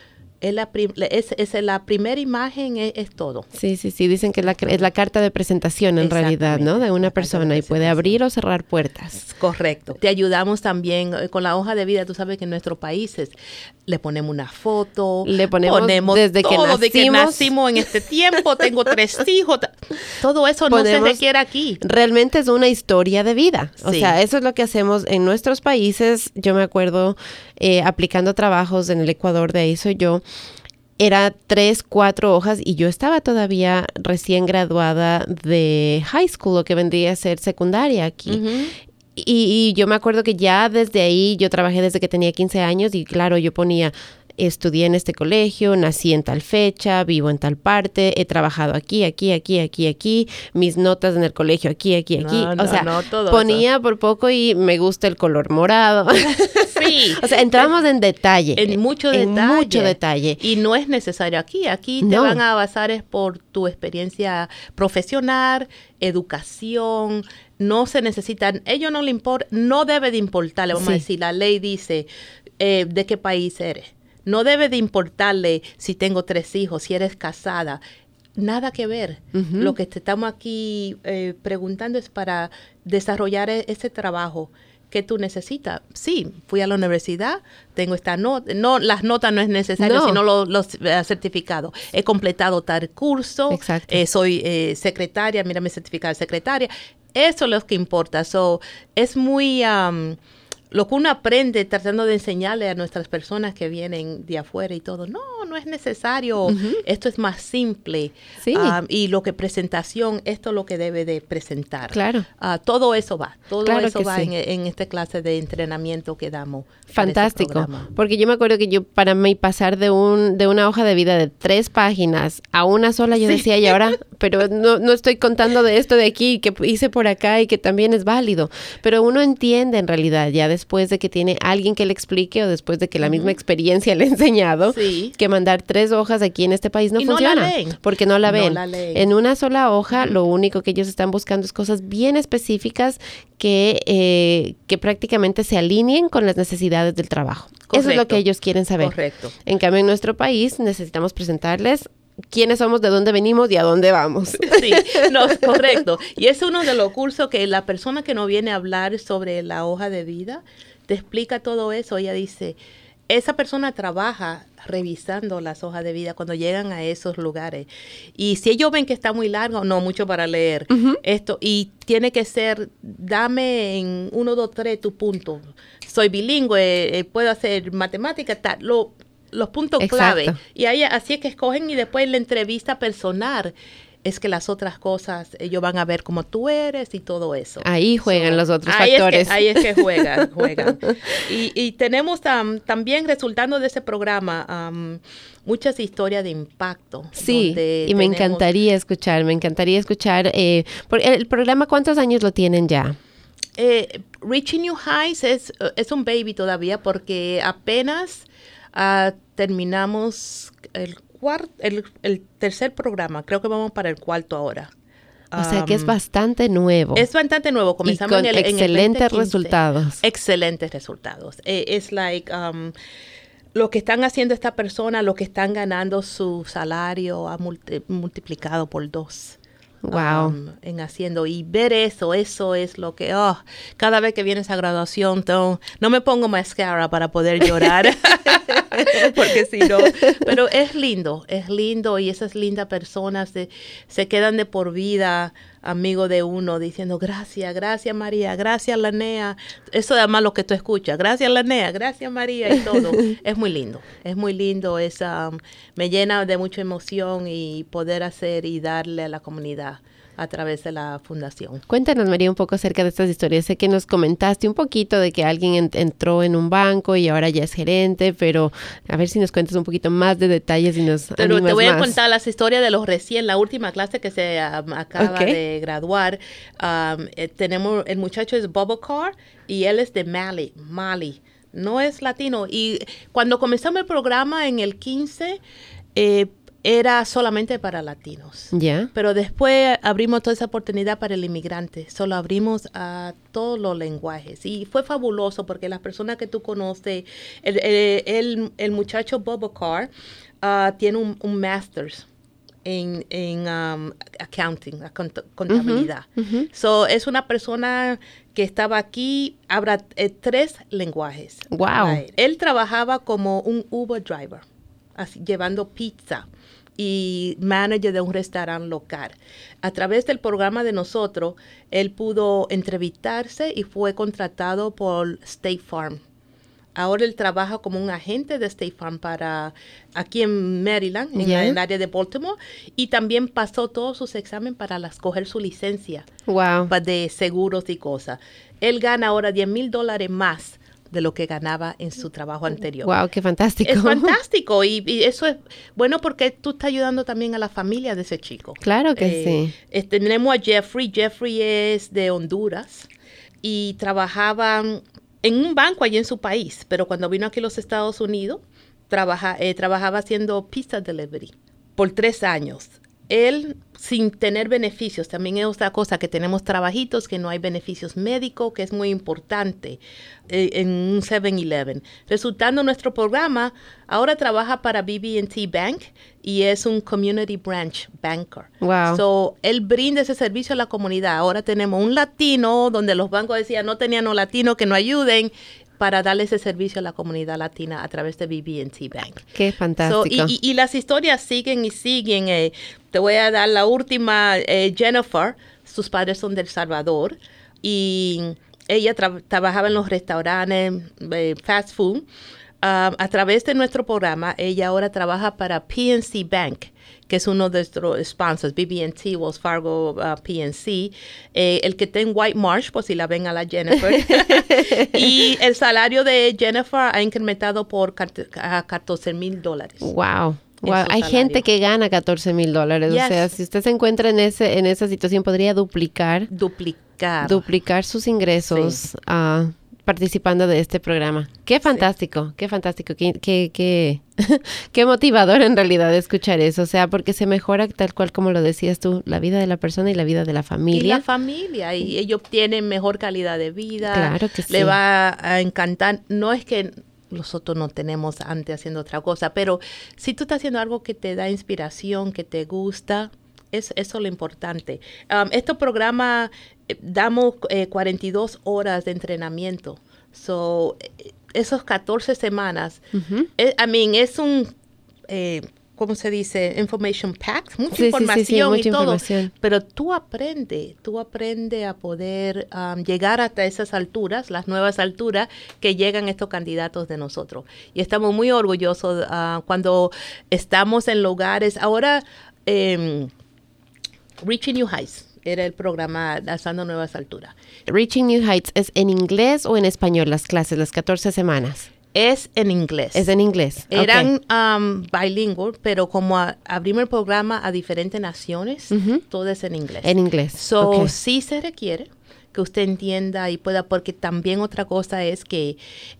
B: es la, es, la primera imagen, es, todo.
A: Sí, sí, sí, dicen que es la, es la carta de presentación en realidad, ¿no? De una persona y puede abrir o cerrar puertas.
B: Correcto. Te ayudamos también eh, con la hoja de vida, tú sabes que en nuestros países le ponemos una foto,
A: le ponemos, desde que nacimos. de que
B: nacimos en este tiempo, tengo tres [LAUGHS] hijos, todo eso no se requiere aquí.
A: Realmente es una historia de vida, o sea, eso es lo que hacemos en nuestros países. Yo me acuerdo eh, aplicando trabajos en el Ecuador, de ahí soy yo, era tres, cuatro hojas y yo estaba todavía recién graduada de high school, lo que vendría a ser secundaria aquí. y, yo me acuerdo que ya desde ahí, yo trabajé desde que tenía 15 años y claro, yo ponía estudié en este colegio, nací en tal fecha, vivo en tal parte, he trabajado aquí, aquí, aquí, aquí, aquí, mis notas en el colegio aquí, aquí, aquí. o sea, ponía por poco y me gusta el color morado. [LAUGHS]
B: Sí. [LAUGHS]
A: o sea, entramos en detalle.
B: En mucho detalle. En
A: mucho detalle.
B: Y no es necesario aquí. Aquí te van a basar es por tu experiencia profesional, educación, no se necesitan, ellos no le importa, no debe de importarle, vamos a decir, la ley dice eh, de qué país eres no debe de importarle si tengo tres hijos, si eres casada. Nada que ver. Lo que te estamos aquí eh, preguntando es para desarrollar e-, ese trabajo que tú necesitas. Sí, fui a la universidad, tengo esta nota, no, las notas no es necesario, sino los, eh, certificados. He completado tal curso, eh, soy secretaria, mira mi certificado de secretaria. Eso es lo que importa. So, es muy lo que uno aprende tratando de enseñarle a nuestras personas que vienen de afuera y todo, no, no es necesario, esto es más simple.
A: Sí.
B: Ah, y lo que presentación, esto es lo que debe de presentar.
A: Claro.
B: Uh, todo eso va, todo eso va en, en, esta clase de entrenamiento que damos.
A: Fantástico, porque yo me acuerdo que yo para mí pasar de, un, de una hoja de vida de tres páginas a una sola, yo decía, y ahora, [LAUGHS] pero no, no estoy contando de esto de aquí, que hice por acá y que también es válido, pero uno entiende en realidad ya después de que tiene alguien que le explique o después de que la misma experiencia [LAUGHS] le ha enseñado, que mandar tres hojas aquí en este país no
B: Y no la
A: funciona.
B: leen.
A: Porque no la
B: No
A: ven.
B: la leen.
A: En una sola hoja, lo único que ellos están buscando es cosas bien específicas que, eh, que prácticamente se alineen con las necesidades del trabajo. Eso es lo que ellos quieren saber.
B: Correcto.
A: En cambio, en nuestro país necesitamos presentarles quiénes somos, de dónde venimos y a dónde vamos. [LAUGHS]
B: Sí, no, es correcto. Y es uno de los cursos que la persona que no viene a hablar sobre la hoja de vida te explica todo eso. Ella dice, esa persona trabaja revisando las hojas de vida cuando llegan a esos lugares. Y si ellos ven que está muy largo, no mucho para leer esto. Y tiene que ser, dame en uno, dos, tres tu punto. Soy bilingüe, eh, puedo hacer matemáticas, tal. Lo, los puntos
A: Exacto.
B: clave. Y ahí, así es que escogen y después la entrevista personal es que las otras cosas ellos van a ver cómo tú eres y todo eso.
A: Ahí juegan
B: So,
A: los otros
B: ahí
A: factores.
B: Es que, ahí es que juegan, [LAUGHS] juegan. Y, y tenemos tam- también resultando de ese programa am, muchas historias de impacto.
A: Sí, y me encantaría escuchar, me encantaría escuchar. Eh, por- el programa, ¿cuántos años lo tienen ya?
B: Eh, Reaching New Heights es, eh, es un baby todavía porque apenas ah, terminamos el, cuar- el, el tercer programa. Creo que vamos para el cuarto ahora.
A: O sea que es bastante nuevo.
B: Es bastante nuevo. Comenzamos
A: con
B: en el, en el
A: excelentes
B: 2015.
A: resultados.
B: Excelentes resultados. Eh, Es like um, lo que están haciendo esta persona, lo que están ganando su salario ha multi- multiplicado por dos.
A: Wow.
B: um, en haciendo. Y ver eso, eso es lo que, oh, cada vez que viene esa graduación, tengo- no me pongo mascara para poder llorar, [LAUGHS] porque si no, [LAUGHS] pero es lindo, es lindo y esas lindas personas se quedan de por vida amigo de uno diciendo gracias, gracias María, gracias Lanea, eso además lo que tú escuchas, gracias Lanea, gracias María y todo, [LAUGHS] es muy lindo, es muy lindo, es, um, me llena de mucha emoción y poder hacer y darle a la comunidad a través de la fundación.
A: Cuéntanos, María, un poco acerca de estas historias. Sé que nos comentaste un poquito de que alguien en- entró en un banco y ahora ya es gerente, pero a ver si nos cuentas un poquito más de detalles y nos
B: Pero te voy a contar las historias de los recién, la última clase que se um, acaba de graduar. Um, eh, tenemos, el muchacho es Bobo Carr y él es de Mali, Mali. No es latino. Y cuando comenzamos el programa en el 15, eh, era solamente para latinos.
A: Ya.
B: Pero después abrimos toda esa oportunidad para el inmigrante. Solo abrimos a todos los lenguajes. Y fue fabuloso porque las personas que tú conoces, el, el, el- el muchacho Bobo Carr ah, tiene un, un master's en, en um, accounting, a cont- contabilidad. So, es una persona que estaba aquí, habla eh, tres lenguajes.
A: Wow.
B: Right. Él trabajaba como un Uber driver, así, llevando pizza y manager de un restaurante local. A través del programa de nosotros, él pudo entrevistarse y fue contratado por State Farm. Ahora él trabaja como un agente de State Farm para aquí en Maryland, en el área de Baltimore, y también pasó todos sus exámenes para las, coger su licencia
A: Wow.
B: de seguros y cosas. Él gana ahora 10 mil dólares más de lo que ganaba en su trabajo anterior.
A: Wow, qué fantástico.
B: Es [LAUGHS] fantástico y, y eso es bueno porque tú estás ayudando también a la familia de ese chico.
A: Claro que
B: Eh,
A: sí.
B: tenemos a Jeffrey. Jeffrey es de Honduras y trabajaba en un banco allí en su país, pero cuando vino aquí a los Estados Unidos, trabaja, eh, trabajaba haciendo pizza delivery por tres años. Él, sin tener beneficios, también es otra cosa que tenemos trabajitos que no hay beneficios médicos, que es muy importante eh, en un 7-Eleven. Resultando nuestro programa, ahora trabaja para BB&T Bank y es un Community Branch Banker.
A: Wow.
B: So, él brinda ese servicio a la comunidad. Ahora tenemos un latino, donde los bancos decían no tenían un latino que no ayuden, para darle ese servicio a la comunidad latina a través de BB&T Bank.
A: Qué
B: So,
A: fantástico.
B: y, y- y las historias siguen y siguen. eh. te voy a dar la última, eh, Jennifer, sus padres son del Salvador y ella tra- trabajaba en los restaurantes, eh, fast food. Um, a través de nuestro programa, ella ahora trabaja para PNC Bank, que es uno de nuestros sponsors, BB&T, Wells Fargo, uh, PNC, eh, el que está en White Marsh, por si la ven a la Jennifer. [LAUGHS] y el salario de Jennifer ha incrementado por cart- a 14 mil dólares.
A: Wow. Hay
B: salario.
A: gente que gana 14 mil dólares. O sea, si usted se encuentra en ese en esa situación, podría duplicar
B: Duplicar.
A: duplicar sus ingresos ah, participando de este programa. Qué fantástico, qué fantástico, qué, qué, qué, [LAUGHS] qué, motivador en realidad escuchar eso, o sea, porque se mejora tal cual como lo decías tú, la vida de la persona y la vida de la familia. Y
B: la familia, y ellos obtienen mejor calidad de vida.
A: Claro que sí.
B: Le va a encantar, no es que nosotros no tenemos antes haciendo otra cosa, pero si tú estás haciendo algo que te da inspiración, que te gusta, es eso lo importante. Um, este programa eh, damos 42 eh, horas de entrenamiento. So, eh, esos 14 semanas, I mean, es un ¿cómo se dice? Information pack, mucha información y todo. Pero tú aprendes, tú aprendes a poder um, llegar hasta esas alturas, las nuevas alturas que llegan estos candidatos de nosotros. Y estamos muy orgullosos uh, cuando estamos en lugares. Ahora, um, Reaching New Heights era el programa Alzando Nuevas Alturas.
A: Reaching New Heights es en inglés o en español las clases, las 14 semanas.
B: Es en inglés.
A: Es en inglés.
B: Eran um, bilingües, pero como abrimos el programa a diferentes naciones, todo es en inglés.
A: En inglés.
B: So, sí se requiere que usted entienda y pueda, porque también otra cosa es que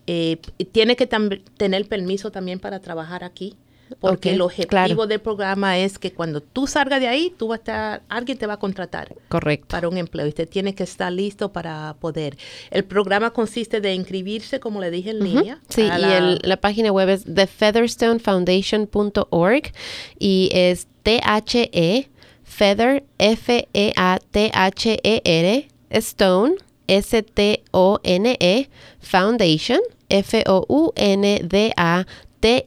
B: eh, tiene que tener permiso también para trabajar aquí porque el objetivo del programa es que cuando tú salgas de ahí, tú vas a estar, alguien te va a contratar.
A: Correcto.
B: Para un empleo. Y usted tiene que estar listo para poder. El programa consiste de inscribirse, como le dije, en línea.
A: Sí, y la, la página web es thefeatherstonefoundation.org y es T-H-E, Feather, F-E-A-T-H-E-R, Stone, S-T-O-N-E, Foundation, F-O-U-N-D-A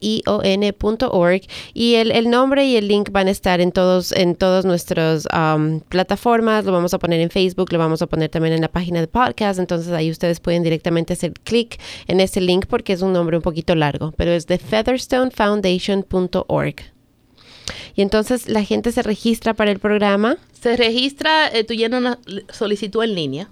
A: tion.org y el, el, nombre y el link van a estar en todos en todas nuestras um, plataformas. Lo vamos a poner en Facebook lo vamos a poner también en la página de podcast. Entonces ahí ustedes pueden directamente hacer clic en ese link porque es un nombre un poquito largo pero es de featherstonefoundation.org y entonces la gente se registra para el programa.
B: Se registra, eh, tú llenas una solicitud en línea.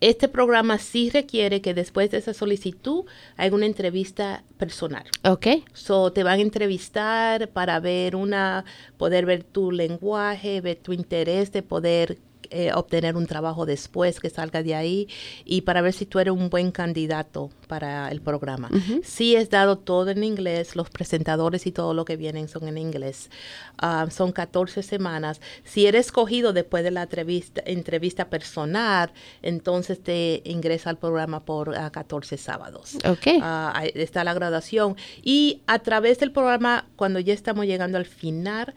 B: Este programa sí requiere que después de esa solicitud haga una entrevista personal.
A: Ok.
B: So, te van a entrevistar para ver una, poder ver tu lenguaje, ver tu interés de poder eh, obtener un trabajo después que salga de ahí y para ver si tú eres un buen candidato para el programa. Sí es dado todo en inglés, los presentadores y todo lo que vienen son en inglés. Ah, son 14 semanas. Si eres escogido después de la entrevista, entrevista personal, entonces te ingresa al programa por 14 ah, sábados.
A: Okay.
B: Ah, está la graduación. Y a través del programa, cuando ya estamos llegando al final,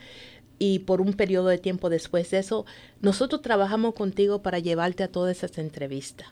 B: y por un periodo de tiempo después de eso, nosotros trabajamos contigo para llevarte a todas esas entrevistas,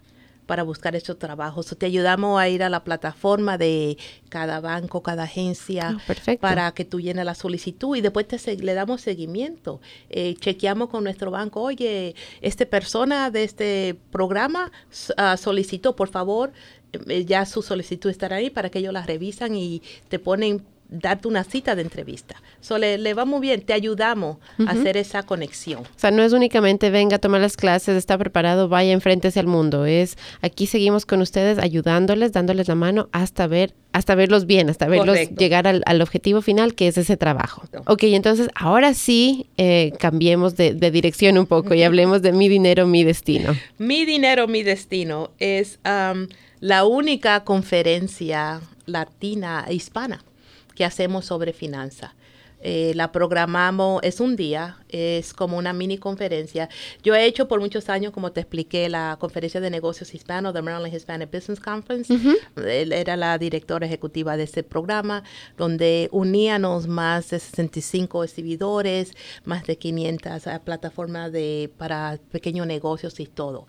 B: para buscar esos trabajos. te ayudamos a ir a la plataforma de cada banco, cada agencia,
A: ah,
B: para que tú llenes la solicitud y después te, le damos seguimiento. Eh, chequeamos con nuestro banco, oye, esta persona de este programa ah, solicitó, por favor, eh, ya su solicitud estará ahí para que ellos la revisan y te ponen darte una cita de entrevista. So, le, le va muy bien, te ayudamos a hacer esa conexión.
A: O sea, no es únicamente venga a tomar las clases, está preparado, vaya, enfréntese al mundo. Es aquí seguimos con ustedes, ayudándoles, dándoles la mano hasta ver, hasta verlos bien, hasta verlos llegar al, al, objetivo final, que es ese trabajo. Ok, entonces ahora sí eh, cambiemos de, de, dirección un poco y hablemos de mi dinero, mi destino.
B: Mi dinero, mi destino es um, la única conferencia latina e hispana que hacemos sobre finanzas. Eh, la programamos, es un día, es como una mini conferencia. Yo he hecho por muchos años, como te expliqué, la conferencia de negocios hispano, The Maryland Hispanic Business Conference. Él era la directora ejecutiva de ese programa, donde uníamos más de 65 exhibidores, más de 500 eh, plataformas de, para pequeños negocios y todo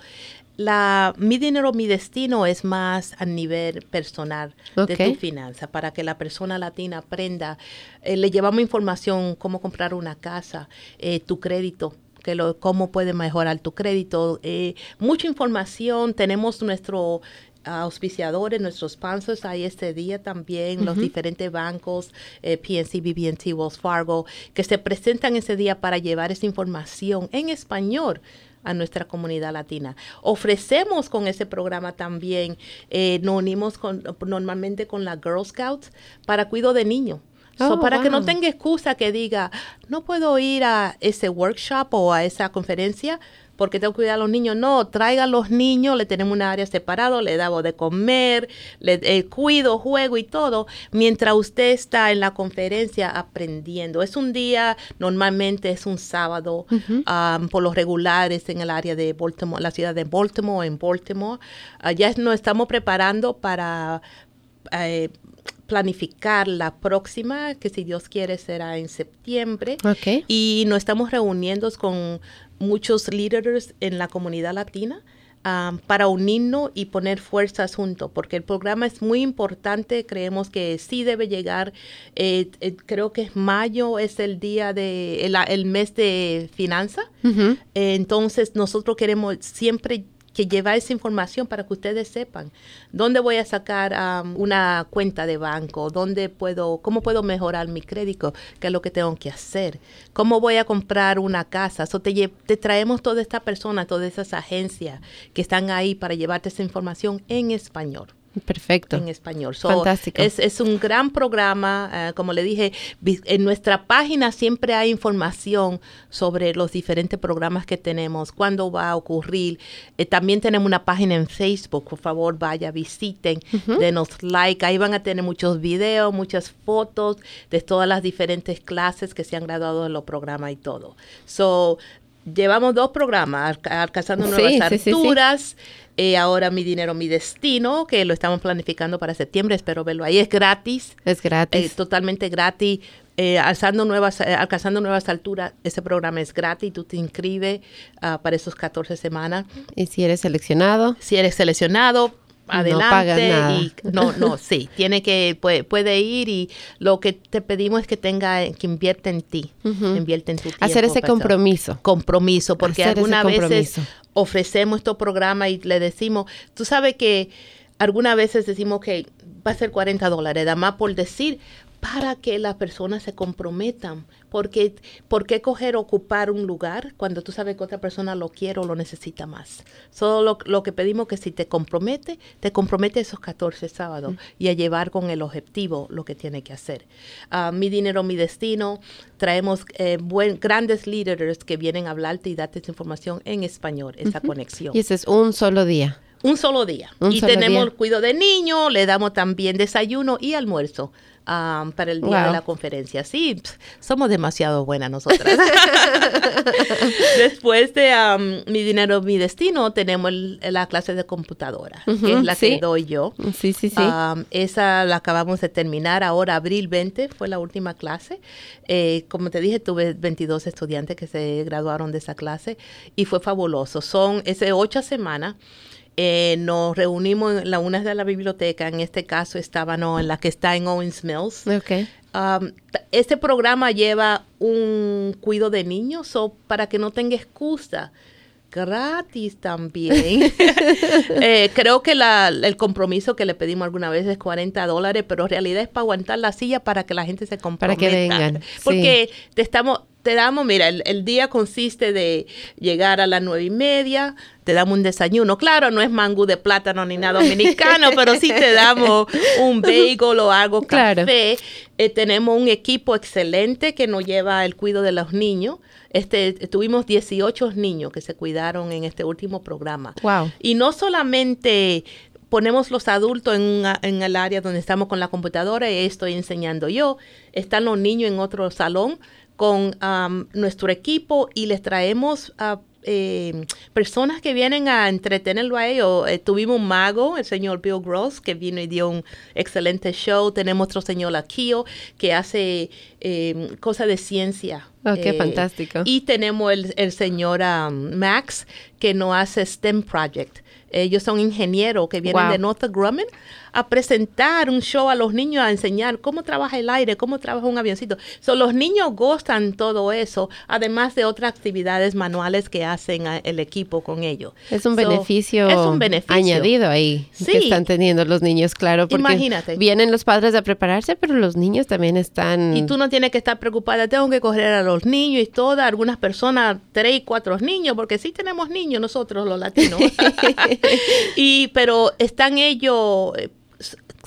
B: la mi dinero, mi destino es más a nivel personal de tu finanza, para que la persona latina aprenda. Eh, le llevamos información cómo comprar una casa, eh, tu crédito, que lo, cómo puede mejorar tu crédito. Eh, mucha información. Tenemos nuestro auspiciadores, nuestros sponsors ahí este día también, los diferentes bancos, PNC, BB&T, Wells Fargo, que se presentan ese día para llevar esa información en español a nuestra comunidad latina. Ofrecemos con ese programa también, eh, nos unimos con, normalmente con la Girl Scouts para cuidado de niños. Oh, para que no tenga excusa que diga, no puedo ir a ese workshop o a esa conferencia, porque tengo que cuidar a los niños. No, traiga a los niños, le tenemos un área separado, le damos de comer, le eh, cuido, juego y todo, mientras usted está en la conferencia aprendiendo. Es un día, normalmente es un sábado, um, por los regulares en el área de Baltimore, la ciudad de Baltimore, en Baltimore. Uh, ya nos estamos preparando para... Eh, planificar la próxima, que si Dios quiere será en septiembre. Y nos estamos reuniendo con muchos líderes en la comunidad latina. Um, para unirnos y poner fuerzas juntos, porque el programa es muy importante, creemos que sí debe llegar, eh, eh, creo que mayo, es el día de, el, mes de finanza, entonces nosotros queremos siempre que lleva esa información para que ustedes sepan dónde voy a sacar una cuenta de banco, dónde puedo, cómo puedo mejorar mi crédito, qué es lo que tengo que hacer, cómo voy a comprar una casa. So te, te traemos toda esta persona, todas esas agencias que están ahí para llevarte esa información en español.
A: Perfecto.
B: En español. Fantástico. Es, un gran programa. Eh, como le dije, en nuestra página siempre hay información sobre los diferentes programas que tenemos, cuándo va a ocurrir. Eh, también tenemos una página en Facebook. Por favor, vaya, visiten, denos like. Ahí van a tener muchos videos, muchas fotos de todas las diferentes clases que se han graduado en los programas y todo. So, llevamos dos programas, alcanzando nuevas alturas. Eh, ahora mi dinero, mi destino, que lo estamos planificando para septiembre, espero verlo ahí. Es gratis.
A: Es gratis.
B: Eh, totalmente gratis. Eh, alzando nuevas, alcanzando nuevas alturas, ese programa es gratis, tú te inscribes ah, para esos 14 semanas.
A: ¿Y si eres seleccionado?
B: Si eres seleccionado, adelante no y no no [LAUGHS] sí tiene que puede, puede, ir y lo que te pedimos es que tenga que invierte en ti invierte en tu tiempo,
A: hacer ese compromiso
B: compromiso porque algunas veces ofrecemos estos programas y le decimos tú sabes que algunas veces decimos que va a ser 40 dólares, da más por decir, para que las personas se comprometan. Porque, ¿Por qué coger ocupar un lugar cuando tú sabes que otra persona lo quiere o lo necesita más? Solo lo, que pedimos que si te compromete, te compromete esos 14 sábados y a llevar con el objetivo lo que tiene que hacer. Ah, mi dinero, mi destino. Traemos eh, buen, grandes líderes que vienen a hablarte y darte esa información en español, esa conexión.
A: Y ese es un solo día.
B: Un solo día. y tenemos el cuidado de niño, le damos también desayuno y almuerzo para el día de la conferencia. Sí, somos demasiado buenas nosotras. [LAUGHS] Después de Mi Dinero, Mi Destino, tenemos la clase de computadora, que es la que doy yo.
A: Sí, sí, sí.
B: esa la acabamos de terminar ahora, abril 20, fue la última clase. Eh, como te dije, tuve 22 estudiantes que se graduaron de esa clase y fue fabuloso. Son ese ocho semanas. Eh, nos reunimos en la una de la biblioteca, en este caso estaba no, en la que está en Owens Mills.
A: Okay.
B: Um, este programa lleva un cuido de niños, o para que no tenga excusa gratis también. [LAUGHS] Eh, creo que el compromiso que le pedimos alguna vez es 40 dólares, pero en realidad es para aguantar la silla para que la gente se comprometa.
A: Para que vengan.
B: Porque te estamos, te damos, mira, el, día consiste de llegar a las nueve y media, te damos un desayuno. Claro, no es mangú de plátano ni nada dominicano, pero sí te damos un [LAUGHS] bagel o algo café. Eh, tenemos un equipo excelente que nos lleva el cuidado de los niños. Este, tuvimos 18 niños que se cuidaron en este último programa.
A: Wow.
B: Y no solamente ponemos los adultos en, en el área donde estamos con la computadora y estoy enseñando yo, están los niños en otro salón con nuestro equipo y les traemos a eh, personas que vienen a entretenerlo a ellos. Eh, tuvimos un mago, el señor Bill Gross, que vino y dio un excelente show. Tenemos otro señor Akio, que hace eh, cosas de ciencia.
A: Oh, qué fantástico.
B: Y tenemos el, el señor Max, que nos hace STEM Project. Ellos son ingenieros que vienen de Northrop Grumman a presentar un show a los niños, a enseñar cómo trabaja el aire, cómo trabaja un avioncito. So, los niños gustan todo eso, además de otras actividades manuales que hacen el equipo con ellos.
A: Es un, beneficio es un beneficio añadido ahí que están teniendo los niños, claro. Porque Imagínate. Vienen los padres a prepararse, pero los niños también están...
B: Y tú no tienes que estar preocupada, tengo que coger a los niños y todas, algunas personas, tres y cuatro niños, porque sí tenemos niños nosotros los latinos. [LAUGHS] [LAUGHS] y pero están ellos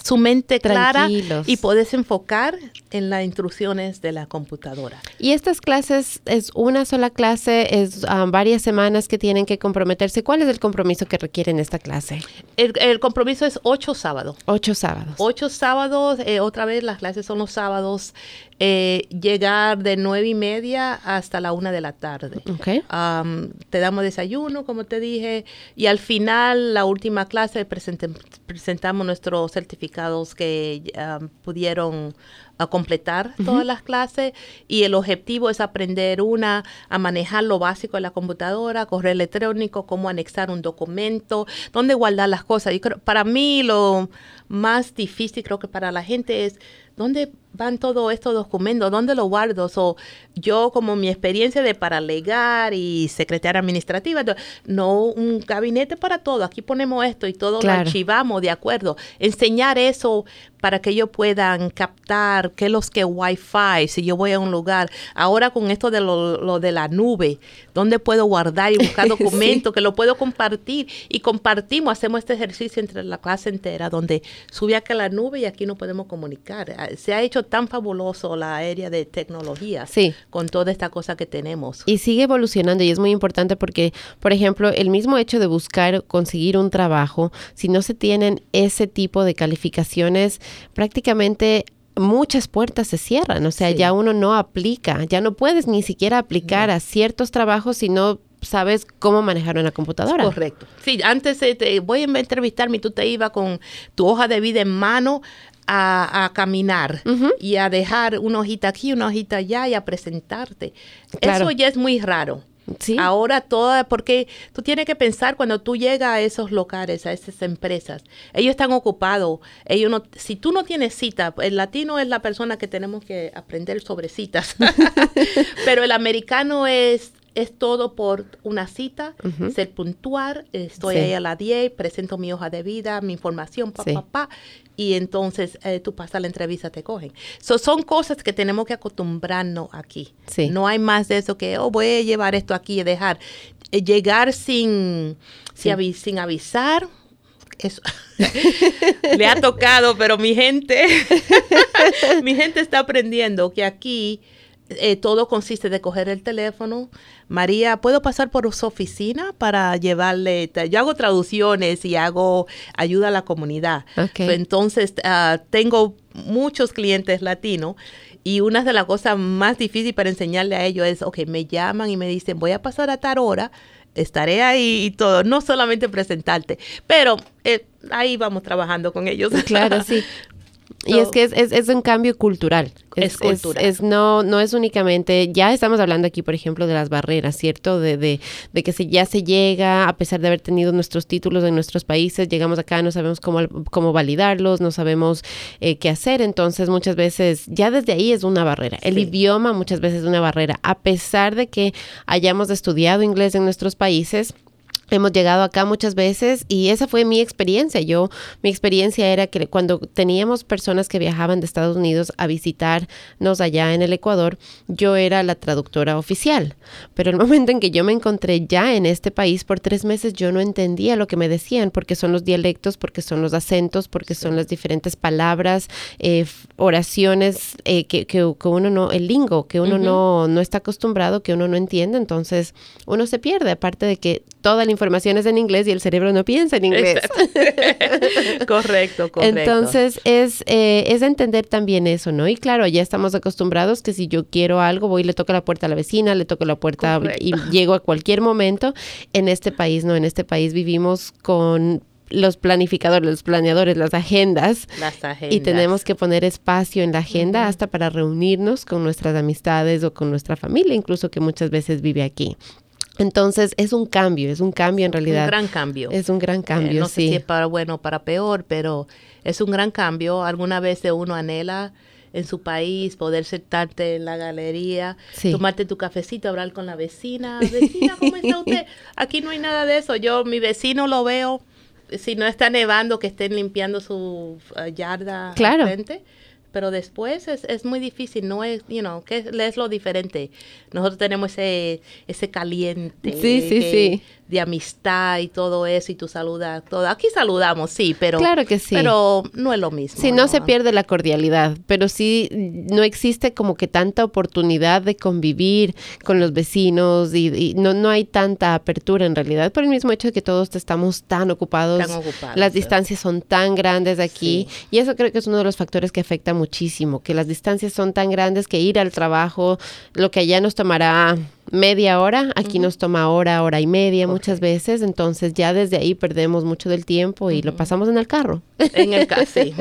B: su mente clara
A: Tranquilos.
B: y puedes enfocar en las instrucciones de la computadora.
A: Y estas clases es una sola clase, es ah, varias semanas que tienen que comprometerse. ¿Cuál es el compromiso que requieren esta clase?
B: El, el compromiso es ocho sábados.
A: Ocho sábados.
B: Ocho sábados, eh, otra vez las clases son los sábados, eh, llegar de nueve y media hasta la una de la tarde. Te damos desayuno, como te dije, y al final, la última clase, presente- presentamos nuestros certificados que am, pudieron a completar todas las clases y el objetivo es aprender una a manejar lo básico de la computadora, correo electrónico, cómo anexar un documento, dónde guardar las cosas. Yo creo, para mí lo más difícil creo que para la gente es dónde van todos estos documentos, dónde los guardo. So, yo como mi experiencia de paralegar y secretaria administrativa, no un gabinete para todo, aquí ponemos esto y todo
A: Claro.
B: lo archivamos de acuerdo. Enseñar eso para que ellos puedan captar qué es los que Wi-Fi, si yo voy a un lugar. Ahora con esto de lo, lo de la nube, ¿dónde puedo guardar y buscar [LAUGHS]
A: Sí.
B: documentos que lo puedo compartir? Y compartimos, hacemos este ejercicio entre la clase entera, donde sube acá a la nube y aquí no podemos comunicar. Se ha hecho tan fabuloso la área de tecnología
A: Sí.
B: con toda esta cosa que tenemos.
A: Y sigue evolucionando y es muy importante porque, por ejemplo, el mismo hecho de buscar conseguir un trabajo, si no se tienen ese tipo de calificaciones, prácticamente muchas puertas se cierran, o sea,
B: Sí.
A: ya uno no aplica, ya no puedes ni siquiera aplicar a ciertos trabajos si no sabes cómo manejar una computadora.
B: Correcto. Sí, antes eh, te voy a entrevistarme y tú te ibas con tu hoja de vida en mano a, a caminar y a dejar una hojita aquí, una hojita allá y a presentarte.
A: Claro.
B: Eso ya es muy raro.
A: Sí.
B: Ahora toda, porque tú tienes que pensar cuando tú llegas a esos locales, a esas empresas, ellos están ocupados, ellos no, si tú no tienes cita, el latino es la persona que tenemos que aprender sobre citas, [LAUGHS] [LAUGHS] pero el americano es es todo por una cita, ser puntual, estoy
A: Sí.
B: ahí a las 10, presento mi hoja de vida, mi información, pa,
A: Sí.
B: pa, pa, y entonces eh, tú pasas la entrevista, te cogen. So, son cosas que tenemos que acostumbrarnos aquí.
A: Sí.
B: No hay más de eso que, oh, voy a llevar esto aquí y dejar. Eh, llegar sin,
A: Sí.
B: sin, avi- sin avisar, eso [LAUGHS] [LAUGHS] le ha tocado, pero mi gente, [LAUGHS] mi gente está aprendiendo que aquí eh, todo consiste de coger el teléfono. María, ¿puedo pasar por su oficina para llevarle? Yo hago traducciones y hago ayuda a la comunidad. Entonces, ah, tengo muchos clientes latinos y una de las cosas más difíciles para enseñarle a ellos es, ok, me llaman y me dicen, voy a pasar a tal hora, estaré ahí y todo, no solamente presentarte, pero eh, ahí vamos trabajando con ellos.
A: Claro, sí. [LAUGHS] Y
B: So-
A: es que es, es, es un cambio cultural.
B: Es cultural.
A: es- no, no es únicamente, ya estamos hablando aquí, por ejemplo, de las barreras, ¿cierto? De, de, de que se, ya se llega, a pesar de haber tenido nuestros títulos en nuestros países, llegamos acá, no sabemos cómo, cómo validarlos, no sabemos eh, qué hacer. Entonces, muchas veces, ya desde ahí es una barrera. El
B: Sí.
A: idioma muchas veces es una barrera. A pesar de que hayamos estudiado inglés en nuestros países, Hemos llegado acá muchas veces y esa fue mi experiencia. Yo, mi experiencia era que cuando teníamos personas que viajaban de Estados Unidos a visitarnos allá en el Ecuador, yo era la traductora oficial. Pero el [LAUGHS] momento en que yo me encontré ya en este país por tres meses, yo no entendía lo que me decían, porque son los dialectos, porque son los acentos, porque son las diferentes palabras, eh, oraciones eh, que, que- que uno no, el lingo, que uno
B: Ujú.
A: no, no está acostumbrado, que uno no entiende. Entonces, uno se pierde, aparte de que toda la información es en inglés y el cerebro no piensa en inglés. [LAUGHS]
B: correcto, correcto.
A: Entonces es, eh, es entender también eso, ¿no? Y claro, ya estamos acostumbrados que si yo quiero algo, voy y le toco la puerta a la vecina, le toco la puerta y llego a cualquier momento. En este país, no, en este país vivimos con los planificadores, los planeadores, las agendas.
B: las agendas.
A: Y tenemos que poner espacio en la agenda hasta para reunirnos con nuestras amistades o con nuestra familia, incluso que muchas veces vive aquí. Entonces es un cambio, es un cambio en realidad.
B: Un gran cambio.
A: Es un gran
B: Eh,
A: cambio,
B: no sé
A: sí.
B: si es para bueno o para peor, pero es un gran cambio. Alguna vez uno anhela en su país poder sentarte en la galería,
A: Sí.
B: tomarte tu cafecito, hablar con la vecina. Vecina, ¿cómo está usted? Aquí no hay nada de eso. Yo, mi vecino lo veo, si no está nevando, que estén limpiando su eh, yarda
A: Claro.
B: frente. Pero después es, es muy difícil, no es, you know, que es lo diferente. Nosotros tenemos ese, ese caliente.
A: Sí, sí, sí
B: de amistad y todo eso y tú saludas todo. Aquí saludamos, sí, pero
A: claro que sí.
B: Pero no es lo mismo.
A: Sí, no, se pierde la cordialidad, pero sí no existe como que tanta oportunidad de convivir con los vecinos y, no, no hay tanta apertura en realidad por el mismo hecho de que todos estamos tan ocupados.
B: Tan ocupados
A: las distancias son tan grandes aquí y eso creo que es uno de los factores que afecta muchísimo, que las distancias son tan grandes que ir al trabajo, lo que allá nos tomará media hora, aquí nos toma hora, hora y media muchas veces, entonces ya desde ahí perdemos mucho del tiempo y lo pasamos en el carro.
B: En el carro, sí.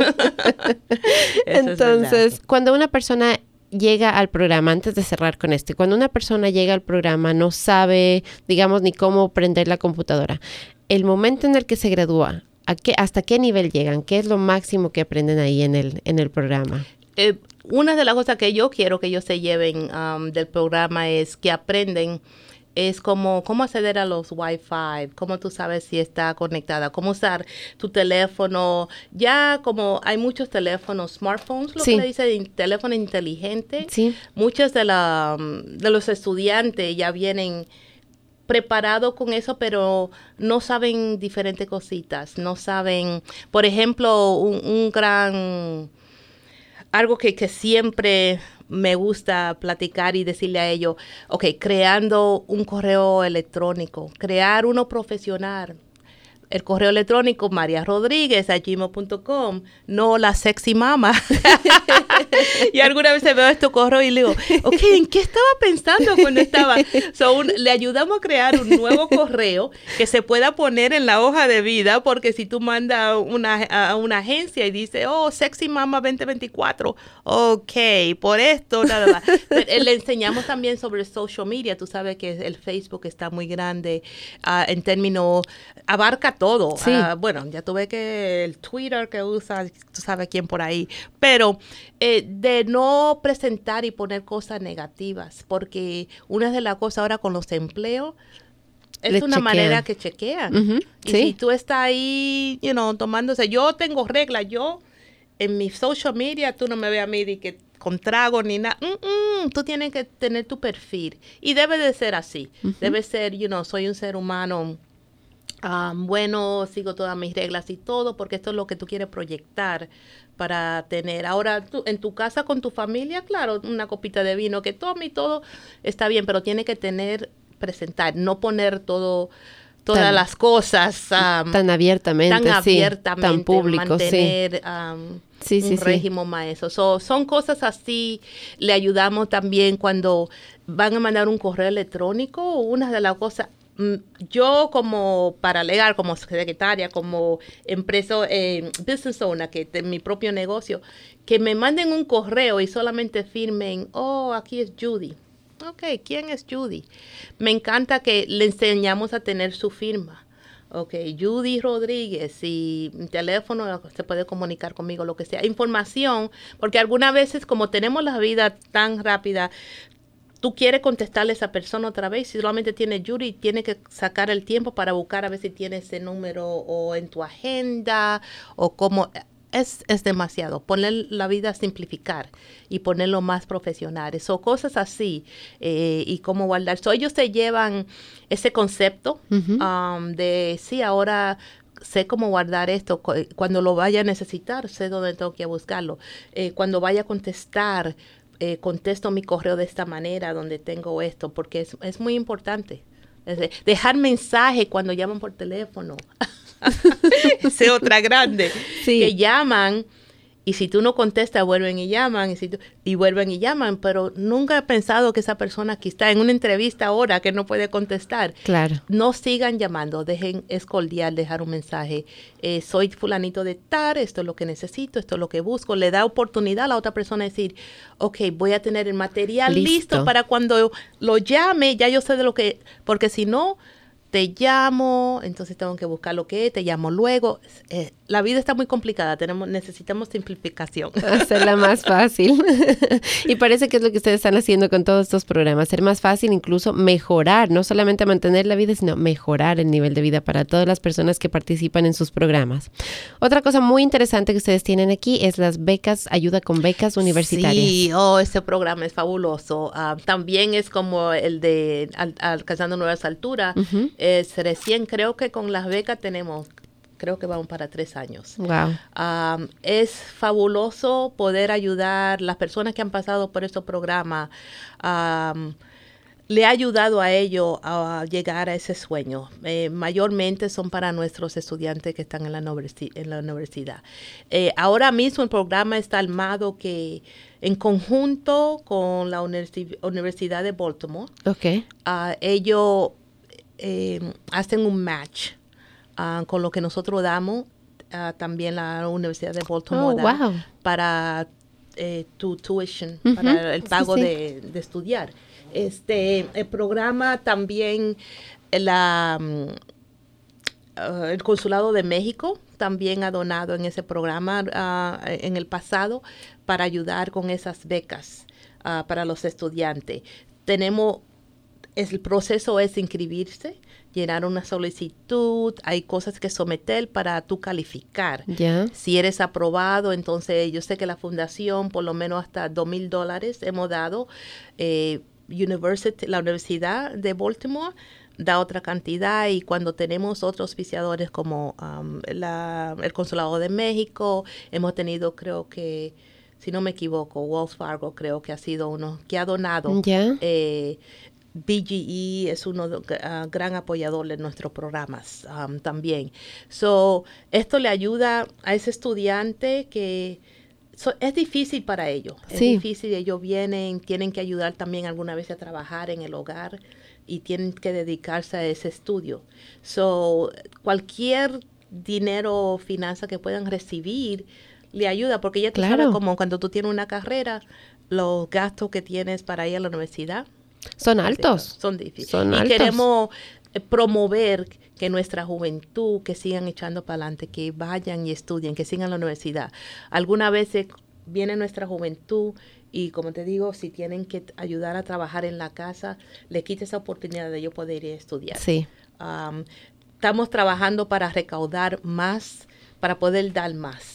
B: [LAUGHS]
A: entonces, cuando una persona llega al programa, antes de cerrar con este, cuando una persona llega al programa no sabe, digamos, ni cómo prender la computadora, el momento en el que se gradúa, ¿a qué, ¿hasta qué nivel llegan? ¿Qué es lo máximo que aprenden ahí en el, en el programa?
B: Eh, una de las cosas que yo quiero que ellos se lleven um, del programa es que aprenden es como cómo acceder a los Wi-Fi, cómo tú sabes si está conectada, cómo usar tu teléfono. Ya como hay muchos teléfonos, smartphones, lo que le dice teléfono inteligente.
A: Sí.
B: Muchos de, la, de los estudiantes ya vienen preparados con eso, pero no saben diferentes cositas, no saben, por ejemplo, un gran algo que, que siempre me gusta platicar y decirle a ellos, ok, creando un correo electrónico, crear uno profesional, el correo electrónico María Rodríguez a gmail.com, no la sexy mama. [LAUGHS] y alguna vez veo este correo y le digo, ok, ¿en qué estaba pensando cuando estaba? So, le ayudamos a crear un nuevo correo que se pueda poner en la hoja de vida, porque si tú mandas una, a una agencia y dice, oh, sexy mama 2024, ok, por esto, nada más. le enseñamos también sobre social media, tú sabes que el Facebook está muy grande uh, en términos, abarca todo. Ah, bueno, ya tuve que el Twitter que usa, tú sabes quién por ahí, pero eh, de no presentar y poner cosas negativas, porque una de las cosas ahora con los empleos es una manera que chequean. Y si tú estás ahí, you know, tomándose, yo tengo reglas, yo en mi social media, tú no me ves a mí de que con trago ni nada. Mm, mm, tú tienes que tener tu perfil. Y debe de ser así. Debe ser, you know, soy un ser humano Ah, bueno, sigo todas mis reglas y todo, porque esto es lo que tú quieres proyectar para tener. Ahora, tú, en tu casa con tu familia, claro, una copita de vino que tome y todo está bien, pero tiene que tener, presentar, no poner todo todas las cosas
A: tan abiertamente,
B: tan abiertamente,
A: tan público,
B: mantener sí. un régimen maestro. son cosas así. Le ayudamos también cuando van a mandar un correo electrónico. Una de las cosas yo como paralegal, como secretaria, como empresa, eh, business owner, que mi propio negocio, que me manden un correo y solamente firmen, oh, aquí es Judy. Ok, ¿quién es Judy? Me encanta que le enseñamos a tener su firma. Ok, Judy Rodríguez y teléfono se puede comunicar conmigo, lo que sea. Información, porque algunas veces como tenemos la vida tan rápida, tú quieres contestarle a esa persona otra vez, si solamente tiene Yuri, tiene que sacar el tiempo para buscar a ver si tiene ese número o en tu agenda o como es, es demasiado. Poner la vida a simplificar y ponerlo más profesional. O cosas así eh, y cómo guardar. So, ellos se llevan ese concepto um, de, sí, ahora sé cómo guardar esto. Cuando lo vaya a necesitar, sé dónde tengo que buscarlo. Eh, cuando vaya a contestar, eh, contesto mi correo de esta manera, donde tengo esto, porque es, es muy importante. dejar mensaje cuando llaman por teléfono. [LAUGHS] [LAUGHS] es otra grande. Que llaman y si tú no contestas, vuelven y llaman, y, si y vuelven y llaman, pero nunca he pensado que esa persona que está en una entrevista ahora que no puede contestar,
A: claro.
B: no sigan llamando, dejen escoldear, dejar un mensaje. Eh, soy fulanito de tal, esto es lo que necesito, esto es lo que busco. Le da oportunidad a la otra persona de decir, ok, voy a tener el material listo, listo para cuando lo llame, ya yo sé de lo que, porque si no, te llamo, entonces tengo que buscar lo que es, te llamo luego. Eh, la vida está muy complicada, tenemos, necesitamos simplificación. [LAUGHS]
A: Hacerla más fácil. [LAUGHS] y parece que es lo que ustedes están haciendo con todos estos programas, ser más fácil, incluso mejorar, no solamente mantener la vida, sino mejorar el nivel de vida para todas las personas que participan en sus programas. Otra cosa muy interesante que ustedes tienen aquí es las becas, ayuda con becas universitarias.
B: Sí, oh, este programa es fabuloso. Ah, también es como el de Alcanzando Nuevas Alturas. Es recién, creo que con las becas tenemos creo que vamos para tres años.
A: Wow.
B: es fabuloso poder ayudar las personas que han pasado por estos programas. le ha ayudado a ellos a llegar a ese sueño. Eh, mayormente son para nuestros estudiantes que están en la, en la universidad. Eh, ahora mismo el programa está armado que en conjunto con la Universidad de Baltimore,
A: okay.
B: Ah, ellos eh, hacen un match ah, con lo que nosotros damos, ah, también la Universidad de Baltimore
A: oh,
B: para eh, tu tuition, para el pago De, estudiar. Este, el programa también, la, mm, ah, el Consulado de México también ha donado en ese programa en el pasado para ayudar con esas becas para los estudiantes. Tenemos el proceso es inscribirse, llenar una solicitud, hay cosas que someter para tú calificar. Si eres aprobado, entonces yo sé que la fundación, por lo menos hasta dos mil dólares hemos dado. Eh, University, la Universidad de Baltimore da otra cantidad y cuando tenemos otros auspiciadores como um, el Consulado de México, hemos tenido creo que si no me equivoco, Wells Fargo creo que ha sido uno que ha donado eh, BGE es uno uh, gran apoyador de nuestros programas um, también. So, esto le ayuda a ese estudiante que es difícil para ellos. Es difícil, ellos vienen, tienen que ayudar también alguna vez a trabajar en el hogar y tienen que dedicarse a ese estudio. So, cualquier dinero o finanza que puedan recibir le ayuda porque ya claro. como cuando tú tienes una carrera, los gastos que tienes para ir a la universidad
A: son altos.
B: son difíciles. y queremos eh, promover que nuestra juventud, que sigan echando para adelante, que vayan y estudien, que sigan la universidad. Algunas veces viene nuestra juventud y como te digo, si tienen que ayudar a trabajar en la casa, le quita esa oportunidad de yo poder ir a estudiar.
A: Sí.
B: estamos trabajando para recaudar más para poder dar más,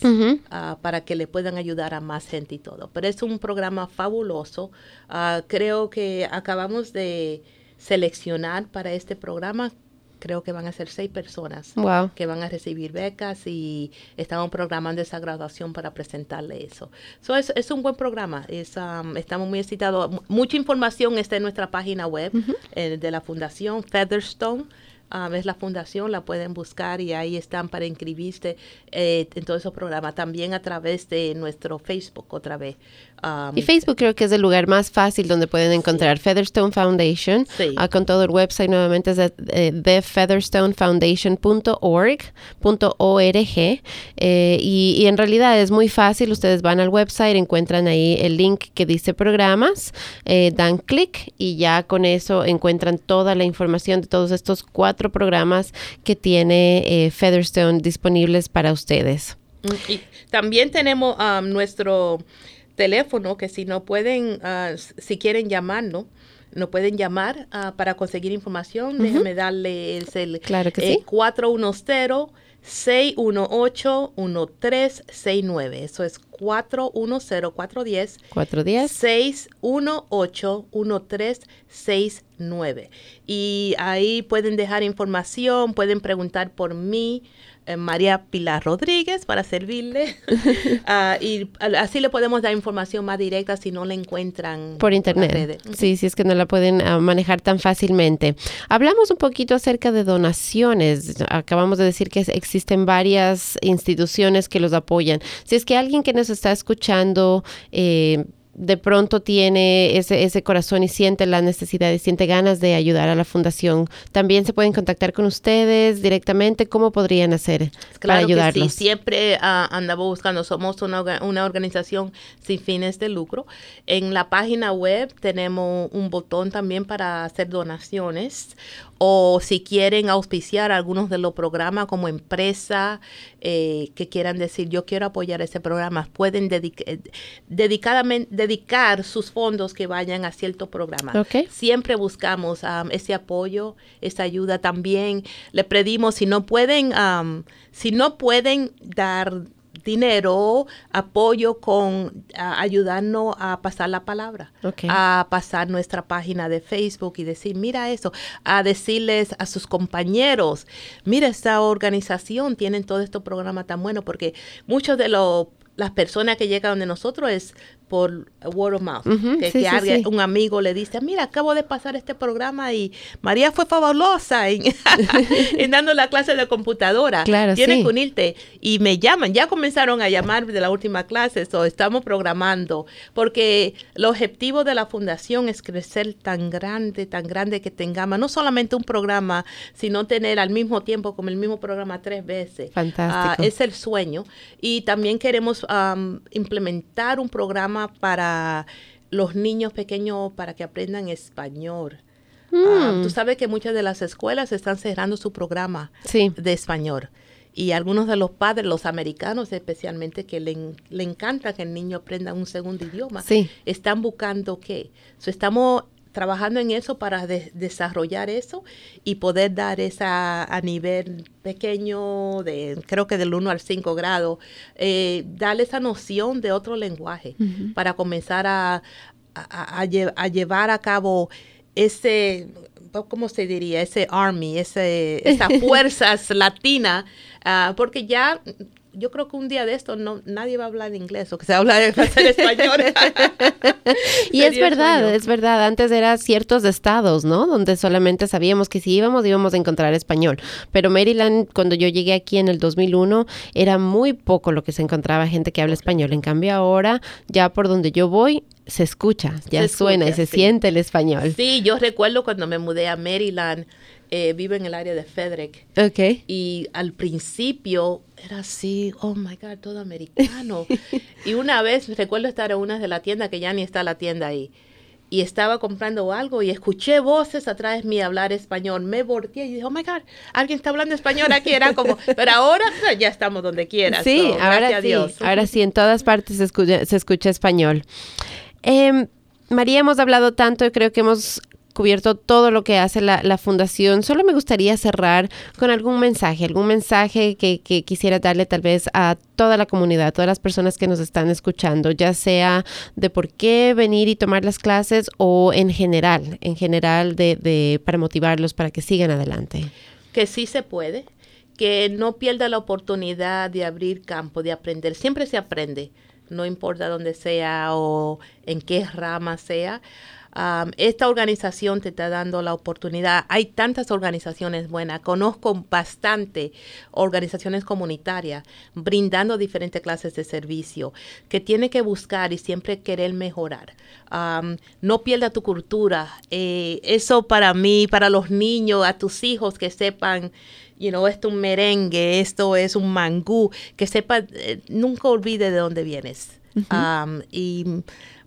B: ah, para que le puedan ayudar a más gente y todo. Pero es un programa fabuloso. Ah, creo que acabamos de seleccionar para este programa creo que van a ser seis personas que van a recibir becas y estamos programando esa graduación para presentarle eso. So es, es un buen programa, es, um, estamos muy excitados. Mucha información está en nuestra página web eh, de la Fundación Featherstone es la fundación, la pueden buscar y ahí están para inscribirse eh, en todos esos programas. También a través de nuestro Facebook otra vez.
A: Y Facebook creo que es el lugar más fácil donde pueden encontrar Featherstone Foundation. Ah, con todo el website nuevamente es de, featherstonefoundation.org. Eh, y, y en realidad es muy fácil. Ustedes van al website, encuentran ahí el link que dice programas, eh, dan clic y ya con eso encuentran toda la información de todos estos cuatro programas que tiene eh, Featherstone disponibles para ustedes.
B: Mm, y también tenemos um, nuestro teléfono que si no pueden, uh, si quieren llamarnos, nos pueden llamar uh, para conseguir información. Déjenme darle el,
A: claro que sí.
B: 410 618-1369. Eso es 410-410. 618-1369. Y ahí pueden dejar información, pueden preguntar por mí. Eh, María Pilar Rodríguez para servirle. [LAUGHS] Ah, y así le podemos dar información más directa si no la encuentran
A: por internet. Sí, sí, es que no la pueden ah, manejar tan fácilmente. Hablamos un poquito acerca de donaciones. Acabamos de decir que existen varias instituciones que los apoyan. Si es que alguien que nos está escuchando eh, de pronto tiene ese, ese corazón y siente la necesidad y siente ganas de ayudar a la fundación, también se pueden contactar con ustedes directamente. ¿Cómo podrían hacer para ayudarlos?
B: sí, siempre uh, andamos buscando. Somos una, una, organización sin fines de lucro. En la página web tenemos un botón también para hacer donaciones o si quieren auspiciar algunos de los programas como empresa eh, que quieran decir yo quiero apoyar ese programa, pueden eh, dedicadamente, dedicar sus fondos que vayan a cierto programa. Siempre buscamos ese apoyo, esa ayuda también. Le pedimos si no pueden, si no pueden dar dinero, apoyo con ayudarnos a pasar la palabra, a pasar nuestra página de Facebook y decir, mira eso, a decirles a sus compañeros, mira esta organización, tienen todo estos programas tan buenos, porque muchos de los las personas que llegan donde nosotros es por word of mouth. que, un amigo le dice, mira, acabo de pasar este programa y María fue fabulosa en, [LAUGHS] dando la clase de computadora. Claro, Tienes que unirte. Y me llaman, ya comenzaron a llamar de la última clase, o estamos programando, porque el objetivo de la fundación es crecer tan grande, tan grande que tengamos no solamente un programa, sino tener al mismo tiempo como el mismo programa tres veces.
A: Fantástico.
B: Ah, es el sueño. Y también queremos implementar un programa para los niños pequeños para que aprendan español. Ah, tú mm. sabes que muchas de las escuelas están cerrando su programa de español. Y algunos de los padres, los americanos especialmente, que le, le encanta que el niño aprenda un segundo idioma, están buscando qué. estamos trabajando en eso para desarrollar eso y poder dar esa a nivel pequeño, de creo que del 1 al 5 grado, eh, darle esa noción de otro lenguaje para comenzar a, a, llevar a cabo ese, ¿cómo se diría? Ese army, ese, esa [LAUGHS] fuerzas latina, uh, porque ya yo creo que un día de esto no nadie va a hablar inglés o que se habla de español. [LAUGHS]
A: y es verdad, es verdad. Antes era ciertos estados, ¿no? Donde solamente sabíamos que si íbamos íbamos a encontrar español. Pero Maryland, cuando yo llegué aquí en el 2001, era muy poco lo que se encontraba gente que habla español. En cambio ahora, ya por donde yo voy, se escucha, ya suena y se siente el español.
B: Sí, yo recuerdo cuando me mudé a Maryland, eh, vivo en el área de Frederick.
A: Ok.
B: Y al principio era así, oh my God, todo americano. y una vez recuerdo estar en una de la tienda, que ya ni está la tienda ahí, y estaba comprando algo y escuché voces atrás de mí hablar español. Me volteé y dije, oh my God, alguien está hablando español aquí. Era como, pero ahora ya estamos donde quieras.
A: Sí, ahora sí, ahora sí, en todas partes se escucha, se escucha español. Eh, María, hemos hablado tanto y creo que hemos cubierto todo lo que hace la, fundación. Solo me gustaría cerrar con algún mensaje, algún mensaje que, quisiera darle tal vez a toda la comunidad, a todas las personas que nos están escuchando, ya sea de por qué venir y tomar las clases o en general, en general de, de para motivarlos para que sigan adelante.
B: Que sí se puede, que no pierda la oportunidad de abrir campo, de aprender. Siempre se aprende, no importa dónde sea o en qué rama sea esta organización te está dando la oportunidad. Hay tantas organizaciones buenas. Conozco bastante organizaciones comunitarias brindando diferentes clases de servicio que tiene que buscar y siempre querer mejorar. no pierda tu cultura. Eh, eso para mí, para los niños, a tus hijos que sepan you know, esto es un merengue, esto es un mangú, que sepa, eh, nunca olvide de dónde vienes. y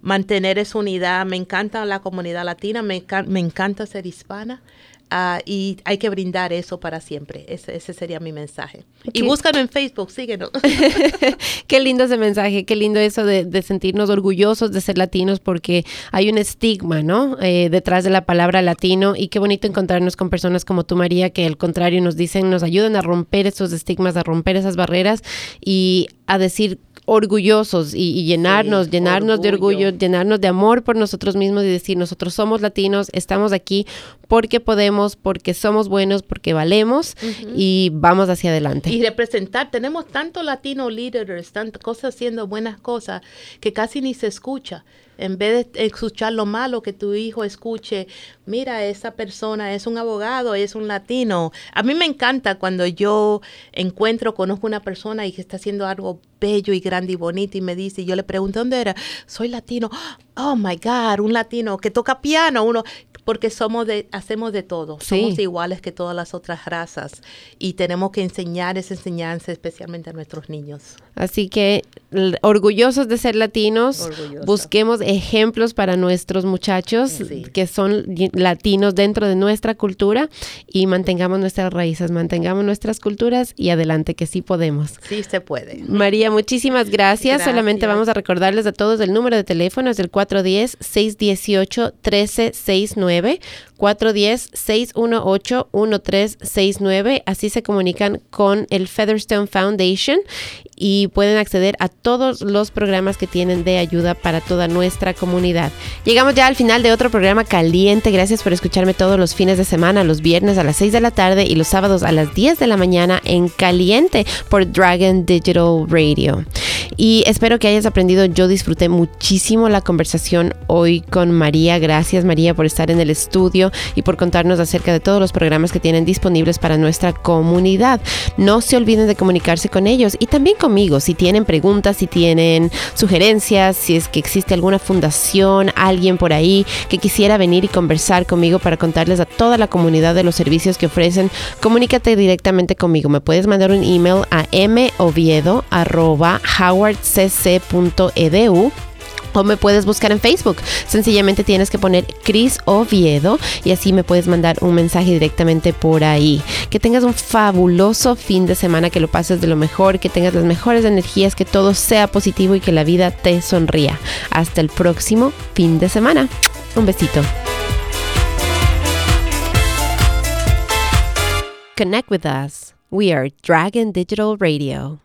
B: mantener esa unidad. Me encanta la comunidad latina, me, me encanta ser hispana. Ah, y hay que brindar eso para siempre. Ese, sería mi mensaje. Y búscalo en Facebook, síguenos. [LAUGHS] [LAUGHS]
A: qué lindo ese mensaje, qué lindo eso de, sentirnos orgullosos de ser latinos porque hay un estigma, ¿no? Eh, detrás de la palabra latino y qué bonito encontrarnos con personas como tú, María, que al contrario nos dicen, nos ayudan a romper esos estigmas, a romper esas barreras y a decir orgullosos y, llenarnos, llenarnos de orgullo, llenarnos de amor por nosotros mismos y decir, nosotros somos latinos, estamos aquí porque podemos, porque somos buenos, porque valemos y vamos hacia adelante.
B: Y representar, tenemos tanto latino líderes, tantas cosas haciendo buenas cosas que casi ni se escucha En vez de escuchar lo malo que tu hijo escuche, mira, esa persona es un abogado, es un latino. A mí me encanta cuando yo encuentro, conozco una persona y que está haciendo algo bello y grande y bonito y me dice, y yo le pregunto, ¿dónde era? Soy latino. Oh, my God, un latino que toca piano, uno, porque somos de, hacemos de todo, somos iguales que todas las otras razas y tenemos que enseñar esa enseñanza especialmente a nuestros niños.
A: Así que orgullosos de ser latinos, busquemos ejemplos para nuestros muchachos que son latinos dentro de nuestra cultura y mantengamos nuestras raíces, mantengamos nuestras culturas y adelante que sí podemos.
B: Sí se puede.
A: María, muchísimas gracias. Solamente vamos a recordarles a todos el número de teléfono es el 410 618 1369 9 410-618-1369. Así se comunican con el Featherstone Foundation y pueden acceder a todos los programas que tienen de ayuda para toda nuestra comunidad. Llegamos ya al final de otro programa caliente. Gracias por escucharme todos los fines de semana, los viernes a las 6 de la tarde y los sábados a las 10 de la mañana en caliente por Dragon Digital Radio. Y espero que hayas aprendido. Yo disfruté muchísimo la conversación hoy con María. Gracias María por estar en el estudio y por contarnos acerca de todos los programas que tienen disponibles para nuestra comunidad. No se olviden de comunicarse con ellos y también conmigo si tienen preguntas, si tienen sugerencias, si es que existe alguna fundación, alguien por ahí que quisiera venir y conversar conmigo para contarles a toda la comunidad de los servicios que ofrecen, comunícate directamente conmigo. Me puedes mandar un email a mohowardcc.edu o me puedes buscar en Facebook. Sencillamente tienes que poner Cris Oviedo y así me puedes mandar un mensaje directamente por ahí. Que tengas un fabuloso fin de semana, que lo pases de lo mejor, que tengas las mejores energías, que todo sea positivo y que la vida te sonría. Hasta el próximo fin de semana. Un besito. Connect with us. We are Dragon Digital Radio.